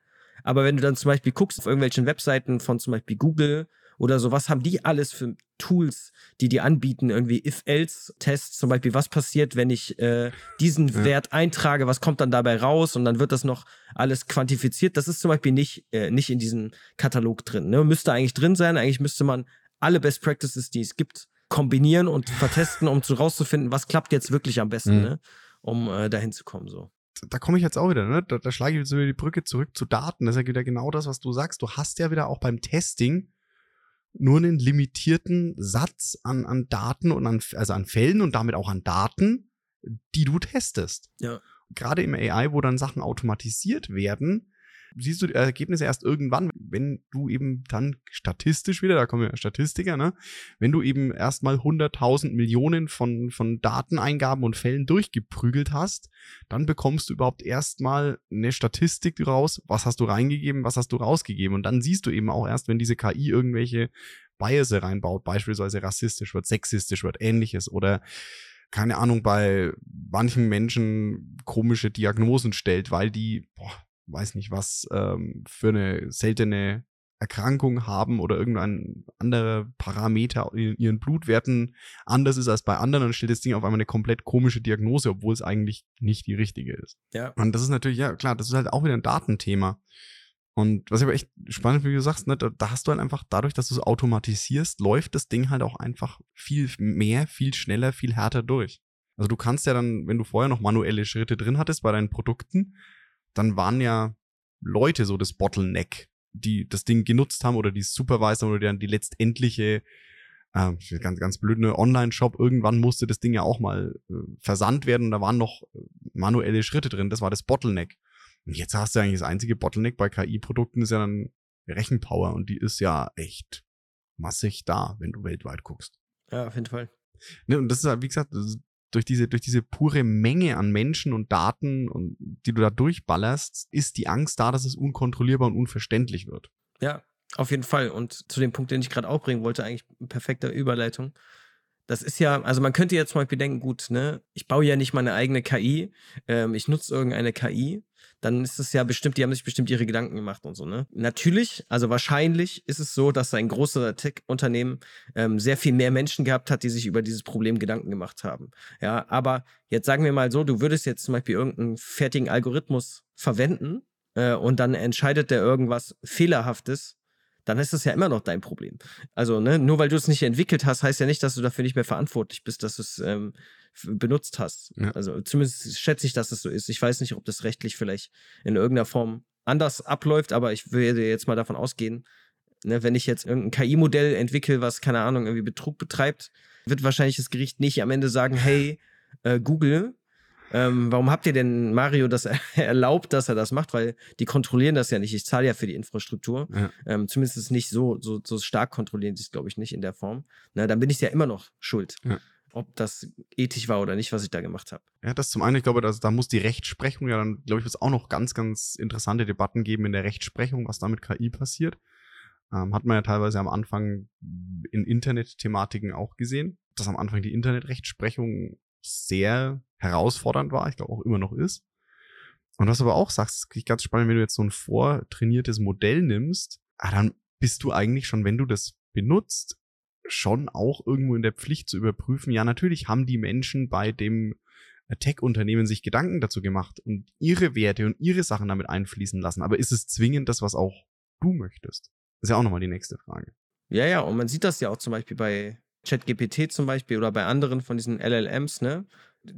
Aber wenn du dann zum Beispiel guckst auf irgendwelchen Webseiten von zum Beispiel Google oder so, was haben die alles für Tools, die die anbieten, irgendwie If-Else-Tests, zum Beispiel, was passiert, wenn ich äh, diesen ja. Wert eintrage, was kommt dann dabei raus und dann wird das noch alles quantifiziert. Das ist zum Beispiel nicht, äh, nicht in diesem Katalog drin. Ne? Müsste eigentlich drin sein, eigentlich müsste man alle Best Practices, die es gibt, kombinieren und vertesten, um zu rauszufinden, was klappt jetzt wirklich am besten, mhm. ne? um äh, dahin zu kommen. So da komme ich jetzt auch wieder, ne? Da, da schlage ich jetzt wieder die Brücke zurück zu Daten. Das ist ja wieder genau das, was du sagst. Du hast ja wieder auch beim Testing nur einen limitierten Satz an, an Daten und an, also an Fällen und damit auch an Daten, die du testest. Ja. Gerade im AI, wo dann Sachen automatisiert werden, siehst du die Ergebnisse erst irgendwann, wenn du eben dann statistisch wieder, da kommen ja Statistiker, ne, wenn du eben erstmal 100.000 Millionen von, von Dateneingaben und Fällen durchgeprügelt hast, dann bekommst du überhaupt erstmal eine Statistik raus, was hast du reingegeben, was hast du rausgegeben. Und dann siehst du eben auch erst, wenn diese KI irgendwelche Biase reinbaut, beispielsweise rassistisch wird, sexistisch wird, ähnliches oder keine Ahnung, bei manchen Menschen komische Diagnosen stellt, weil die, boah, weiß nicht was, ähm, für eine seltene Erkrankung haben oder irgendein anderer Parameter in ihren Blutwerten anders ist als bei anderen, dann stellt das Ding auf einmal eine komplett komische Diagnose, obwohl es eigentlich nicht die richtige ist. Ja. Und das ist natürlich, ja klar, das ist halt auch wieder ein Datenthema. Und was ich aber echt spannend, wie du sagst, ne, da, da hast du halt einfach, dadurch, dass du es automatisierst, läuft das Ding halt auch einfach viel mehr, viel schneller, viel härter durch. Also du kannst ja dann, wenn du vorher noch manuelle Schritte drin hattest bei deinen Produkten, dann waren ja Leute so das Bottleneck, die das Ding genutzt haben oder die Supervisor oder dann die letztendliche, äh, ganz, ganz blöd, ne, Online-Shop, irgendwann musste das Ding ja auch mal äh, versandt werden und da waren noch äh, manuelle Schritte drin. Das war das Bottleneck. Und jetzt hast du eigentlich das einzige Bottleneck bei KI-Produkten ist ja dann Rechenpower und die ist ja echt massig da, wenn du weltweit guckst. Ja, auf jeden Fall. Ne, und das ist halt, wie gesagt, durch diese, durch diese pure Menge an Menschen und Daten und die du da durchballerst, ist die Angst da, dass es unkontrollierbar und unverständlich wird. Ja, auf jeden Fall. Und zu dem Punkt, den ich gerade auch bringen wollte, eigentlich perfekte Überleitung. Das ist ja, also man könnte jetzt zum Beispiel denken, gut, ne, ich baue ja nicht meine eigene KI, ähm, ich nutze irgendeine KI, dann ist es ja bestimmt, die haben sich bestimmt ihre Gedanken gemacht und so, ne? Natürlich, also wahrscheinlich ist es so, dass ein großes Tech-Unternehmen ähm, sehr viel mehr Menschen gehabt hat, die sich über dieses Problem Gedanken gemacht haben. Ja, aber jetzt sagen wir mal so, du würdest jetzt zum Beispiel irgendeinen fertigen Algorithmus verwenden äh, und dann entscheidet der irgendwas Fehlerhaftes dann ist das ja immer noch dein Problem. Also, ne, nur weil du es nicht entwickelt hast, heißt ja nicht, dass du dafür nicht mehr verantwortlich bist, dass es ähm, benutzt hast. Ja. Also zumindest schätze ich, dass es so ist. Ich weiß nicht, ob das rechtlich vielleicht in irgendeiner Form anders abläuft, aber ich würde jetzt mal davon ausgehen, ne, wenn ich jetzt irgendein KI-Modell entwickle, was, keine Ahnung, irgendwie Betrug betreibt, wird wahrscheinlich das Gericht nicht am Ende sagen, hey, äh, Google, ähm, warum habt ihr denn Mario das erlaubt, dass er das macht? Weil die kontrollieren das ja nicht. Ich zahle ja für die Infrastruktur. Ja. Ähm, zumindest nicht so, so, so stark kontrollieren sie es, glaube ich, nicht in der Form. Na, dann bin ich ja immer noch schuld. Ja. Ob das ethisch war oder nicht, was ich da gemacht habe. Ja, das zum einen, ich glaube, dass, da muss die Rechtsprechung ja dann, glaube ich, wird es auch noch ganz, ganz interessante Debatten geben in der Rechtsprechung, was da mit KI passiert. Ähm, hat man ja teilweise am Anfang in Internet-Thematiken auch gesehen, dass am Anfang die Internetrechtsprechung sehr herausfordernd war, ich glaube auch immer noch ist. Und was du aber auch sagst, ist ganz spannend, wenn du jetzt so ein vortrainiertes Modell nimmst, ah, dann bist du eigentlich schon, wenn du das benutzt, schon auch irgendwo in der Pflicht zu überprüfen, ja, natürlich haben die Menschen bei dem Tech-Unternehmen sich Gedanken dazu gemacht und ihre Werte und ihre Sachen damit einfließen lassen. Aber ist es zwingend das, was auch du möchtest? Das ist ja auch nochmal die nächste Frage. Ja, ja, und man sieht das ja auch zum Beispiel bei ChatGPT zum Beispiel oder bei anderen von diesen LLMs, ne?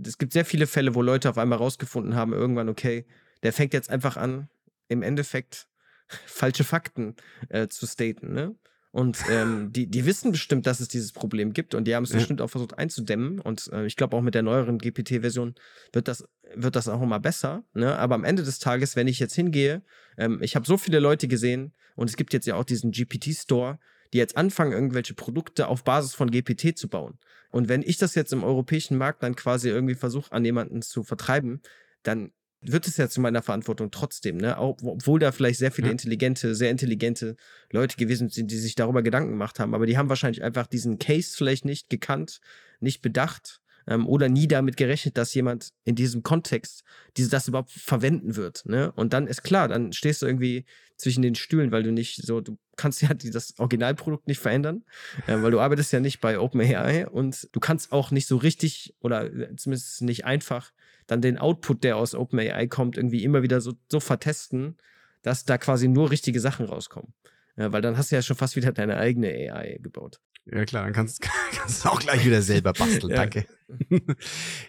Es gibt sehr viele Fälle, wo Leute auf einmal rausgefunden haben, irgendwann, okay, der fängt jetzt einfach an, im Endeffekt falsche Fakten äh, zu staten, ne? Und ähm, die, die wissen bestimmt, dass es dieses Problem gibt und die haben es ja. bestimmt auch versucht einzudämmen. Und äh, ich glaube auch mit der neueren GPT-Version wird das, wird das auch immer besser. Ne? Aber am Ende des Tages, wenn ich jetzt hingehe, ähm, ich habe so viele Leute gesehen und es gibt jetzt ja auch diesen GPT-Store, die jetzt anfangen, irgendwelche Produkte auf Basis von GPT zu bauen. Und wenn ich das jetzt im europäischen Markt dann quasi irgendwie versuche, an jemanden zu vertreiben, dann wird es ja zu meiner Verantwortung trotzdem, ne? Obwohl da vielleicht sehr viele intelligente, sehr intelligente Leute gewesen sind, die sich darüber Gedanken gemacht haben. Aber die haben wahrscheinlich einfach diesen Case vielleicht nicht gekannt, nicht bedacht ähm, oder nie damit gerechnet, dass jemand in diesem Kontext diese, das überhaupt verwenden wird. Ne? Und dann ist klar, dann stehst du irgendwie zwischen den Stühlen, weil du nicht so, du kannst ja das Originalprodukt nicht verändern, äh, weil du arbeitest ja nicht bei OpenAI und du kannst auch nicht so richtig oder äh, zumindest nicht einfach dann den Output, der aus OpenAI kommt, irgendwie immer wieder so, so vertesten, dass da quasi nur richtige Sachen rauskommen. Ja, weil dann hast du ja schon fast wieder deine eigene AI gebaut. Ja klar, dann kannst, kannst du auch gleich wieder selber basteln. ja. Danke.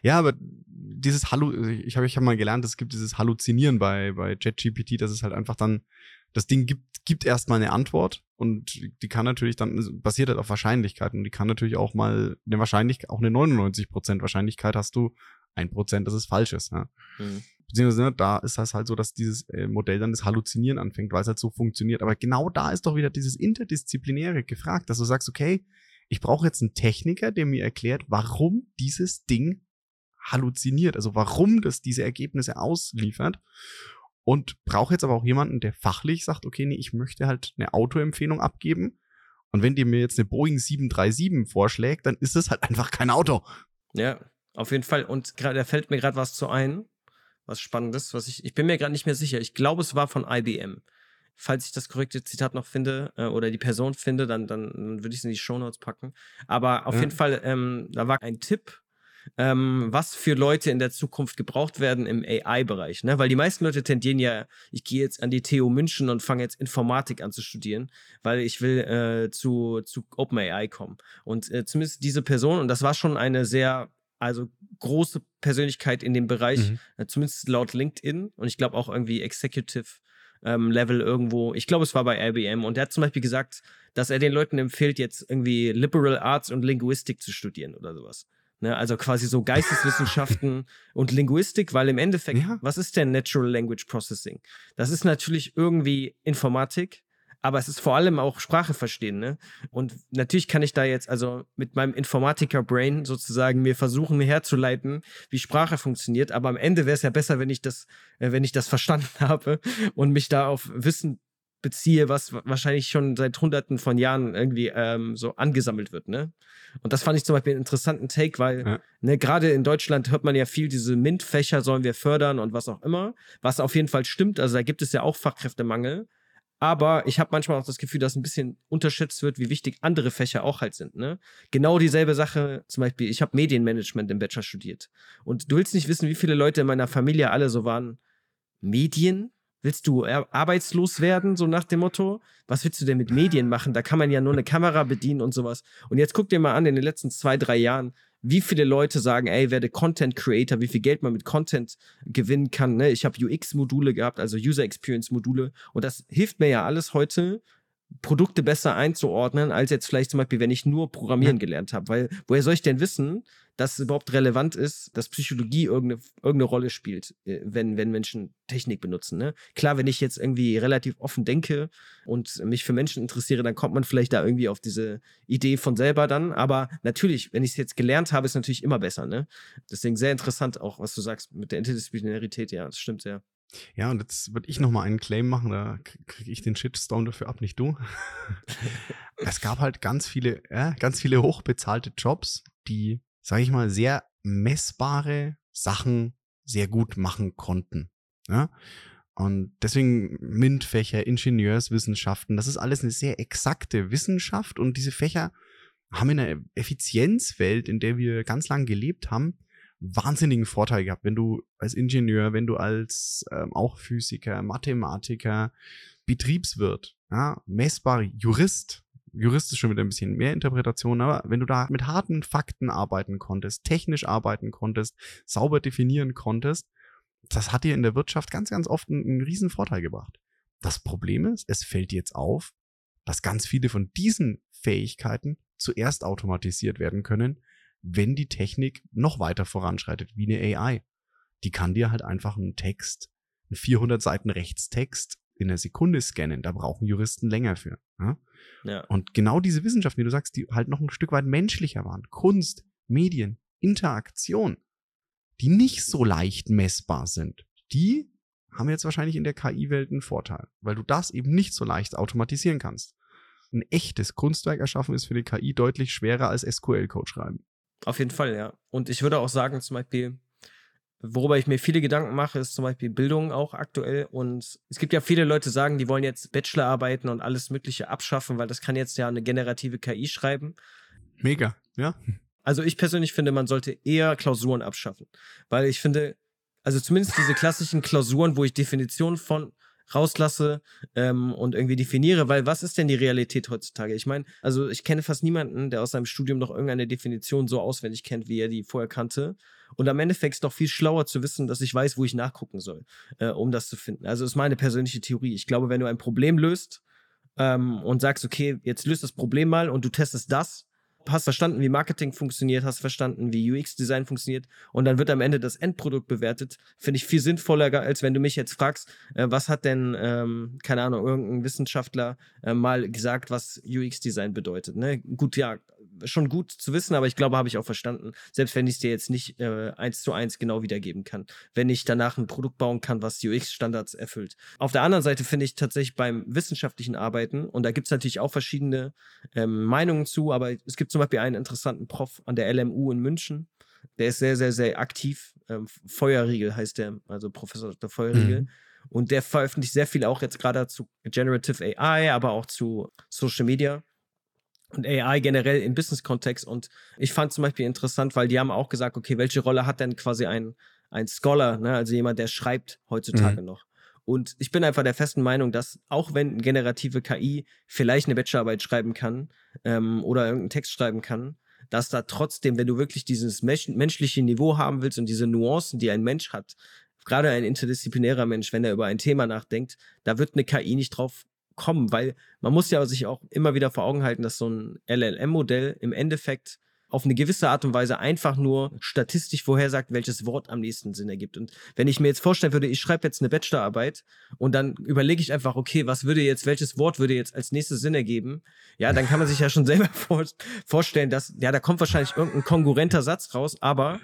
ja, aber dieses Hallo, ich habe ich hab mal gelernt, es gibt dieses Halluzinieren bei, bei ChatGPT, dass es halt einfach dann, das Ding gibt, gibt erstmal eine Antwort und die kann natürlich dann, basiert halt auf Wahrscheinlichkeiten und die kann natürlich auch mal eine Wahrscheinlichkeit, auch eine 99% Wahrscheinlichkeit hast du, ein Prozent, dass es falsch ist. Ja. Mhm Beziehungsweise ne, da ist das halt so, dass dieses äh, Modell dann das Halluzinieren anfängt, weil es halt so funktioniert. Aber genau da ist doch wieder dieses Interdisziplinäre gefragt, dass du sagst, okay, ich brauche jetzt einen Techniker, der mir erklärt, warum dieses Ding halluziniert, also warum das diese Ergebnisse ausliefert. Und brauche jetzt aber auch jemanden, der fachlich sagt, okay, nee, ich möchte halt eine Autoempfehlung abgeben. Und wenn dir mir jetzt eine Boeing 737 vorschlägt, dann ist es halt einfach kein Auto. Ja, auf jeden Fall. Und da fällt mir gerade was zu ein, was Spannendes, was ich, ich bin mir gerade nicht mehr sicher. Ich glaube, es war von IBM. Falls ich das korrekte Zitat noch finde äh, oder die Person finde, dann, dann, dann würde ich es in die Shownotes packen. Aber auf ja. jeden Fall, ähm, da war ein Tipp, ähm, was für Leute in der Zukunft gebraucht werden im AI-Bereich. Ne? Weil die meisten Leute tendieren ja, ich gehe jetzt an die TU München und fange jetzt Informatik an zu studieren, weil ich will äh, zu, zu OpenAI kommen. Und äh, zumindest diese Person, und das war schon eine sehr also große Persönlichkeit in dem Bereich, mhm. äh, zumindest laut LinkedIn und ich glaube auch irgendwie Executive ähm, Level irgendwo. Ich glaube, es war bei IBM und er hat zum Beispiel gesagt, dass er den Leuten empfiehlt, jetzt irgendwie Liberal Arts und Linguistik zu studieren oder sowas. Ne, also quasi so Geisteswissenschaften und Linguistik, weil im Endeffekt, ja. was ist denn Natural Language Processing? Das ist natürlich irgendwie Informatik, aber es ist vor allem auch Sprache verstehen, ne? Und natürlich kann ich da jetzt also mit meinem Informatiker-Brain sozusagen mir versuchen herzuleiten, wie Sprache funktioniert, aber am Ende wäre es ja besser, wenn ich das, äh, wenn ich das verstanden habe und mich da auf Wissen beziehe, was wahrscheinlich schon seit hunderten von Jahren irgendwie ähm, so angesammelt wird, ne? Und das fand ich zum Beispiel einen interessanten Take, weil ja. ne, gerade in Deutschland hört man ja viel, diese MINT-Fächer sollen wir fördern und was auch immer, was auf jeden Fall stimmt. Also da gibt es ja auch Fachkräftemangel. Aber ich habe manchmal auch das Gefühl, dass ein bisschen unterschätzt wird, wie wichtig andere Fächer auch halt sind. Ne? Genau dieselbe Sache, zum Beispiel, ich habe Medienmanagement im Bachelor studiert. Und du willst nicht wissen, wie viele Leute in meiner Familie alle so waren. Medien? Willst du arbeitslos werden, so nach dem Motto? Was willst du denn mit Medien machen? Da kann man ja nur eine Kamera bedienen und sowas. Und jetzt guck dir mal an, in den letzten zwei, drei Jahren, wie viele Leute sagen, ey, werde Content Creator, wie viel Geld man mit Content gewinnen kann. Ne? Ich habe UX-Module gehabt, also User Experience-Module. Und das hilft mir ja alles heute, Produkte besser einzuordnen, als jetzt vielleicht zum Beispiel, wenn ich nur Programmieren gelernt habe. Weil woher soll ich denn wissen, dass es überhaupt relevant ist, dass Psychologie irgendeine, irgendeine Rolle spielt, äh, wenn, wenn Menschen Technik benutzen. Ne? Klar, wenn ich jetzt irgendwie relativ offen denke und mich für Menschen interessiere, dann kommt man vielleicht da irgendwie auf diese Idee von selber dann. Aber natürlich, wenn ich es jetzt gelernt habe, ist es natürlich immer besser. Ne? Deswegen sehr interessant auch, was du sagst mit der Interdisziplinarität. Ja, das stimmt sehr. Ja, und jetzt würde ich nochmal einen Claim machen, da kriege ich den Shitstorm dafür ab, nicht du. es gab halt ganz viele, ja, ganz viele hochbezahlte Jobs, die, sage ich mal, sehr messbare Sachen sehr gut machen konnten. Ja? Und deswegen MINT-Fächer, Ingenieurswissenschaften, das ist alles eine sehr exakte Wissenschaft und diese Fächer haben in einer Effizienzwelt, in der wir ganz lang gelebt haben, wahnsinnigen Vorteil gehabt, wenn du als Ingenieur, wenn du als ähm, auch Physiker, Mathematiker, Betriebswirt, ja, messbar Jurist, Jurist ist schon wieder ein bisschen mehr Interpretation, aber wenn du da mit harten Fakten arbeiten konntest, technisch arbeiten konntest, sauber definieren konntest, das hat dir in der Wirtschaft ganz, ganz oft einen, einen riesen Vorteil gebracht. Das Problem ist, es fällt jetzt auf, dass ganz viele von diesen Fähigkeiten zuerst automatisiert werden können, wenn die Technik noch weiter voranschreitet, wie eine AI. Die kann dir halt einfach einen Text, einen 400 Seiten Rechtstext in einer Sekunde scannen. Da brauchen Juristen länger für. Ja? ja? Und genau diese Wissenschaften, wie du sagst, die halt noch ein Stück weit menschlicher waren. Kunst, Medien, Interaktion, die nicht so leicht messbar sind, die haben jetzt wahrscheinlich in der KI-Welt einen Vorteil, weil du das eben nicht so leicht automatisieren kannst. Ein echtes Kunstwerk erschaffen ist für die KI deutlich schwerer als SQL-Code schreiben. Auf jeden Fall, ja. Und ich würde auch sagen, zum Beispiel, worüber ich mir viele Gedanken mache, ist zum Beispiel Bildung auch aktuell. Und es gibt ja viele Leute, die sagen, die wollen jetzt Bachelorarbeiten und alles Mögliche abschaffen, weil das kann jetzt ja eine generative KI schreiben. Mega, ja. Also ich persönlich finde, man sollte eher Klausuren abschaffen. Weil ich finde, also zumindest diese klassischen Klausuren, wo ich Definitionen von rauslasse ähm, und irgendwie definiere, weil was ist denn die Realität heutzutage? Ich meine, also ich kenne fast niemanden, der aus seinem Studium noch irgendeine Definition so auswendig kennt, wie er die vorher kannte. Und am Endeffekt ist doch viel schlauer zu wissen, dass ich weiß, wo ich nachgucken soll, äh, um das zu finden. Also ist meine persönliche Theorie. Ich glaube, wenn du ein Problem löst ähm, und sagst, okay, jetzt löst das Problem mal und du testest das, hast verstanden, wie Marketing funktioniert, hast verstanden, wie UX-Design funktioniert und dann wird am Ende das Endprodukt bewertet, finde ich viel sinnvoller, als wenn du mich jetzt fragst, äh, was hat denn, ähm, keine Ahnung, irgendein Wissenschaftler äh, mal gesagt, was UX-Design bedeutet. Ne? Gut, ja, schon gut zu wissen, aber ich glaube, habe ich auch verstanden, selbst wenn ich es dir jetzt nicht äh, eins zu eins genau wiedergeben kann, wenn ich danach ein Produkt bauen kann, was UX-Standards erfüllt. Auf der anderen Seite finde ich tatsächlich beim wissenschaftlichen Arbeiten, und da gibt es natürlich auch verschiedene ähm, Meinungen zu, aber es gibt zum Beispiel einen interessanten Prof an der LMU in München, der ist sehr, sehr, sehr aktiv. Ähm, Feuerriegel heißt der, also Professor Dr. Feuerriegel. Mhm. Und der veröffentlicht sehr viel auch jetzt gerade zu Generative AI, aber auch zu Social Media und AI generell im Business-Kontext. Und ich fand zum Beispiel interessant, weil die haben auch gesagt, okay, welche Rolle hat denn quasi ein, ein Scholar, ne? also jemand, der schreibt heutzutage mhm. noch? Und ich bin einfach der festen Meinung, dass auch wenn generative KI vielleicht eine Bachelorarbeit schreiben kann ähm, oder irgendeinen Text schreiben kann, dass da trotzdem, wenn du wirklich dieses menschliche Niveau haben willst und diese Nuancen, die ein Mensch hat, gerade ein interdisziplinärer Mensch, wenn er über ein Thema nachdenkt, da wird eine KI nicht drauf kommen, weil man muss ja sich auch immer wieder vor Augen halten, dass so ein LLM-Modell im Endeffekt auf eine gewisse Art und Weise einfach nur statistisch vorhersagt, welches Wort am nächsten Sinn ergibt. Und wenn ich mir jetzt vorstellen würde, ich schreibe jetzt eine Bachelorarbeit und dann überlege ich einfach, okay, was würde jetzt, welches Wort würde jetzt als nächstes Sinn ergeben? Ja, dann kann man sich ja schon selber vor, vorstellen, dass, ja, da kommt wahrscheinlich irgendein konkurrenter Satz raus, aber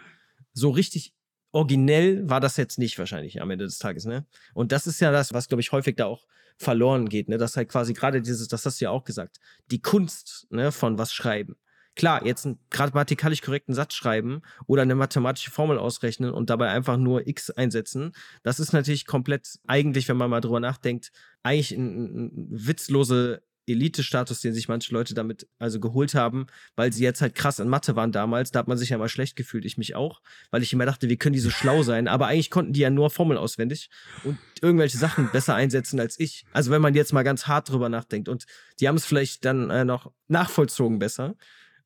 so richtig originell war das jetzt nicht wahrscheinlich am Ende des Tages, ne? Und das ist ja das, was, glaube ich, häufig da auch verloren geht, ne? Dass halt quasi gerade dieses, das hast du ja auch gesagt, die Kunst, ne, von was schreiben. Klar, jetzt einen grammatikalisch korrekten Satz schreiben oder eine mathematische Formel ausrechnen und dabei einfach nur x einsetzen, das ist natürlich komplett eigentlich, wenn man mal drüber nachdenkt, eigentlich ein, ein witzlose Elite-Status, den sich manche Leute damit also geholt haben, weil sie jetzt halt krass in Mathe waren damals. Da hat man sich ja mal schlecht gefühlt, ich mich auch, weil ich immer dachte, wie können die so schlau sein? Aber eigentlich konnten die ja nur Formeln auswendig und irgendwelche Sachen besser einsetzen als ich. Also wenn man jetzt mal ganz hart drüber nachdenkt und die haben es vielleicht dann äh, noch nachvollzogen besser.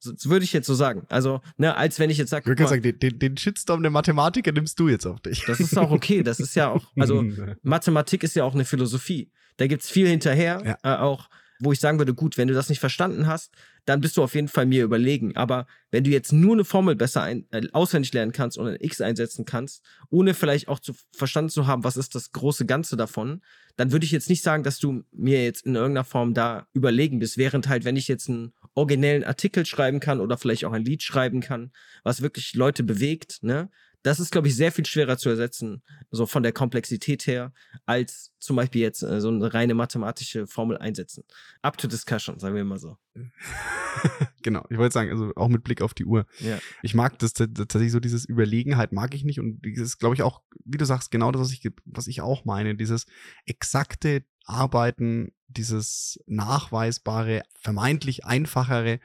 Das würde ich jetzt so sagen. Also, ne, als wenn ich jetzt sage. Ich würde sagen, den, den Shitstorm der Mathematiker nimmst du jetzt auf dich. Das ist auch okay. Das ist ja auch, also Mathematik ist ja auch eine Philosophie. Da gibt es viel hinterher, ja. äh, auch wo ich sagen würde, gut, wenn du das nicht verstanden hast, dann bist du auf jeden Fall mir überlegen. Aber wenn du jetzt nur eine Formel besser ein, äh, auswendig lernen kannst und ein X einsetzen kannst, ohne vielleicht auch zu, verstanden zu haben, was ist das große Ganze davon, dann würde ich jetzt nicht sagen, dass du mir jetzt in irgendeiner Form da überlegen bist. Während halt, wenn ich jetzt einen originellen Artikel schreiben kann oder vielleicht auch ein Lied schreiben kann, was wirklich Leute bewegt, ne, das ist, glaube ich, sehr viel schwerer zu ersetzen, so von der Komplexität her, als zum Beispiel jetzt äh, so eine reine mathematische Formel einsetzen. Up to discussion, sagen wir mal so. genau, ich wollte sagen, also auch mit Blick auf die Uhr. Ja. Ich mag das tatsächlich so, dieses Überlegenheit mag ich nicht und dieses, glaube ich, auch, wie du sagst, genau das, was ich, was ich auch meine, dieses exakte Arbeiten, dieses nachweisbare, vermeintlich einfachere,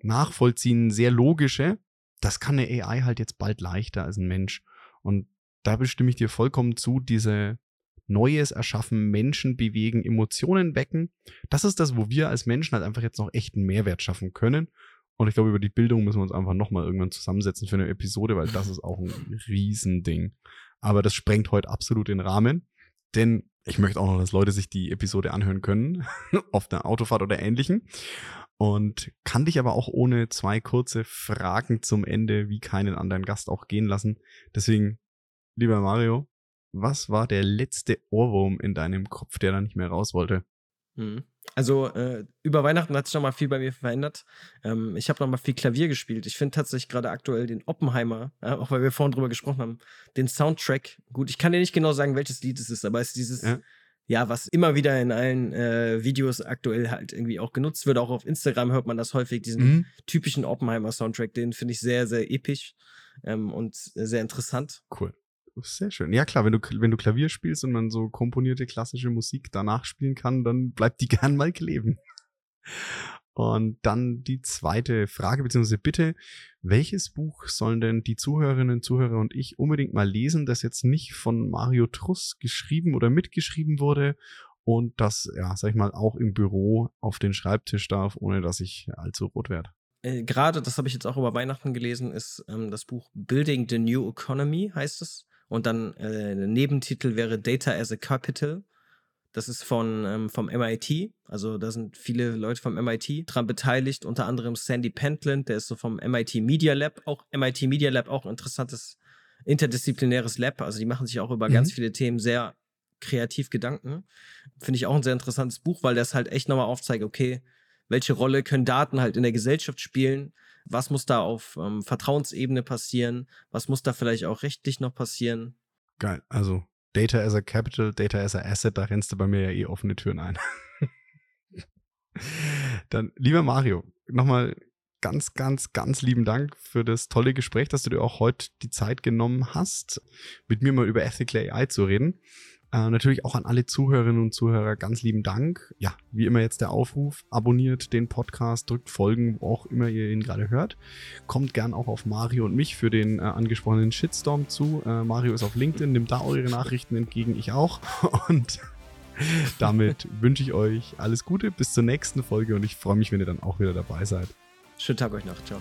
nachvollziehen, sehr logische, das kann eine AI halt jetzt bald leichter als ein Mensch. Und da bestimme ich dir vollkommen zu, diese Neues erschaffen, Menschen bewegen, Emotionen wecken. Das ist das, wo wir als Menschen halt einfach jetzt noch echten Mehrwert schaffen können. Und ich glaube, über die Bildung müssen wir uns einfach nochmal irgendwann zusammensetzen für eine Episode, weil das ist auch ein Riesending. Aber das sprengt heute absolut den Rahmen. Denn ich möchte auch noch, dass Leute sich die Episode anhören können, auf der Autofahrt oder ähnlichen. Und kann dich aber auch ohne zwei kurze Fragen zum Ende wie keinen anderen Gast auch gehen lassen. Deswegen, lieber Mario, was war der letzte Ohrwurm in deinem Kopf, der da nicht mehr raus wollte? Hm. Also äh, über Weihnachten hat sich noch mal viel bei mir verändert. Ähm, ich habe noch mal viel Klavier gespielt. Ich finde tatsächlich gerade aktuell den Oppenheimer, ja, auch weil wir vorhin drüber gesprochen haben, den Soundtrack gut. Ich kann dir nicht genau sagen, welches Lied es ist, aber es ist dieses ja ja, was immer wieder in allen äh, Videos aktuell halt irgendwie auch genutzt wird. Auch auf Instagram hört man das häufig, diesen mhm. typischen Oppenheimer-Soundtrack. Den finde ich sehr, sehr episch ähm, und sehr interessant. Cool. Sehr schön. Ja klar, wenn du, wenn du Klavier spielst und man so komponierte klassische Musik danach spielen kann, dann bleibt die gern mal kleben. Und dann die zweite Frage beziehungsweise Bitte, welches Buch sollen denn die Zuhörerinnen, Zuhörer und ich unbedingt mal lesen, das jetzt nicht von Mario Truss geschrieben oder mitgeschrieben wurde und das, ja, sag ich mal, auch im Büro auf den Schreibtisch darf, ohne dass ich allzu rot werde? Äh, Gerade, das habe ich jetzt auch über Weihnachten gelesen, ist ähm, das Buch Building the New Economy, heißt es. Und dann äh, der Nebentitel wäre Data as a Capital Das ist von, ähm, vom MIT. Also da sind viele Leute vom MIT dran beteiligt, unter anderem Sandy Pentland, der ist so vom MIT Media Lab. Auch MIT Media Lab, auch ein interessantes interdisziplinäres Lab. Also die machen sich auch über mhm. ganz viele Themen sehr kreativ Gedanken. Finde ich auch ein sehr interessantes Buch, weil das halt echt nochmal aufzeigt, okay, welche Rolle können Daten halt in der Gesellschaft spielen? Was muss da auf ähm, Vertrauensebene passieren? Was muss da vielleicht auch rechtlich noch passieren? Geil. Also Data as a Capital, Data as a Asset, da rennst du bei mir ja eh offene Türen ein. Dann, lieber Mario, nochmal ganz, ganz, ganz lieben Dank für das tolle Gespräch, dass du dir auch heute die Zeit genommen hast, mit mir mal über Ethical AI zu reden. Äh, natürlich auch an alle Zuhörerinnen und Zuhörer ganz lieben Dank. Ja, wie immer jetzt der Aufruf, abonniert den Podcast, drückt Folgen, wo auch immer ihr ihn gerade hört. Kommt gern auch auf Mario und mich für den äh, angesprochenen Shitstorm zu. Äh, Mario ist auf LinkedIn, nimmt da eure Nachrichten entgegen, ich auch. Und damit wünsche ich euch alles Gute, bis zur nächsten Folge und ich freue mich, wenn ihr dann auch wieder dabei seid. Schönen Tag euch noch. Ciao.